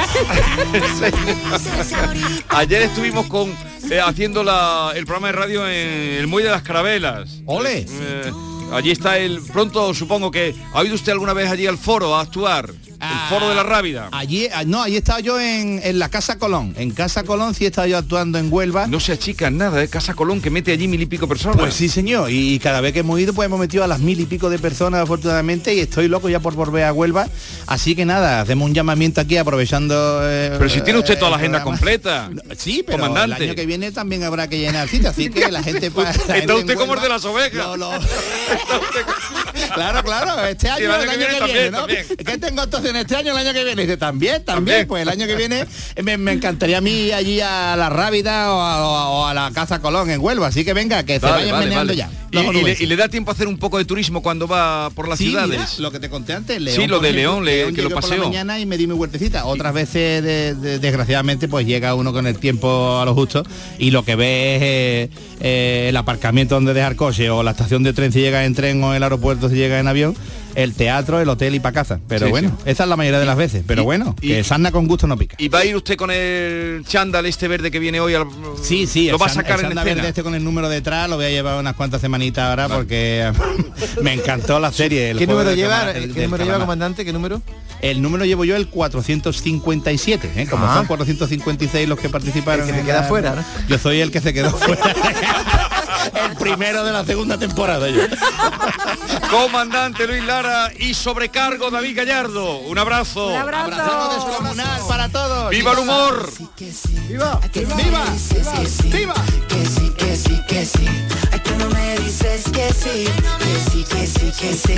Ayer estuvimos con eh, haciendo la- el programa de radio en el Muelle de las Carabelas. ¡Ole! Eh, allí está el... Pronto supongo que... ¿Ha ido usted alguna vez allí al foro a actuar? El foro de la Rábida. Allí, ah, no, allí estaba yo en, en la Casa Colón. En Casa Colón sí estaba yo actuando en Huelva. No se achican nada, ¿eh? Casa Colón que mete allí mil y pico personas. Pues sí, señor. Y cada vez que hemos ido, pues hemos metido a las mil y pico de personas, afortunadamente, y estoy loco ya por volver a Huelva. Así que nada, hacemos un llamamiento aquí aprovechando. eh, Pero si tiene usted toda la agenda completa. Sí, pero Comandante. el año que viene también habrá que llenar sitio, así que la gente pa- la gente Está en usted como el de las ovejas. Lo- lo- claro, claro, este año Y el año que viene también, ¿no? también. Que tengo actuación este año, el año que viene. Dice, también, también, También. pues el año que viene me, me encantaría a mí allí a la Rábida o a, o la Casa Colón en Huelva. Así que venga, que se vayan vale, ya. Y, y le, y da tiempo a hacer un poco de turismo cuando va por las Sí, ciudades. mira, lo que te conté antes, León. Sí, lo de León, le- que lo llegué por la paseó. mañana y me di mi huertecita. Otras veces, de- de- desgraciadamente, pues llega uno con el tiempo a lo justo y lo que ve es eh, eh, el aparcamiento donde dejar coche o la estación de tren si llega en tren o el aeropuerto si llega en avión. el teatro, el hotel y pa' casa. Pero Sí, bueno, sí. esa es la mayoría de las veces. Pero y- bueno, y- que sarna con gusto no pica. ¿Y va a ir usted con el chándal este verde que viene hoy? Al... Sí, sí, ¿Lo el va a sacar el en sanda escena? verde este con el número detrás, lo voy a llevar unas cuantas semanitas ahora porque me encantó la serie. el ¿Qué número lleva, el ¿qué número lleva comandante? ¿Qué número? El número llevo yo el 457, ¿eh? como Ah. son 456 los que participaron. El que te en queda la- fuera, ¿no? Yo soy el que se quedó fuera. El primero de la segunda temporada yo. Comandante Luis Lara y sobrecargo David Gallardo. Un abrazo. Un abrazo. descomunal para todos. ¡Viva el humor! ¡Viva! ¡Viva! ¡Viva! Que sí, que sí, que sí. Ay, tú no me dices que sí. Que sí, que sí, que sí.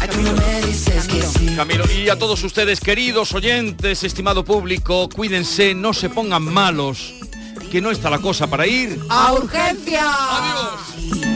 Ay, tú no me dices que sí. Camilo, y a todos ustedes, queridos oyentes, estimado público, cuídense, no se pongan malos, que no está la cosa para ir. ¡A urgencia! Adiós.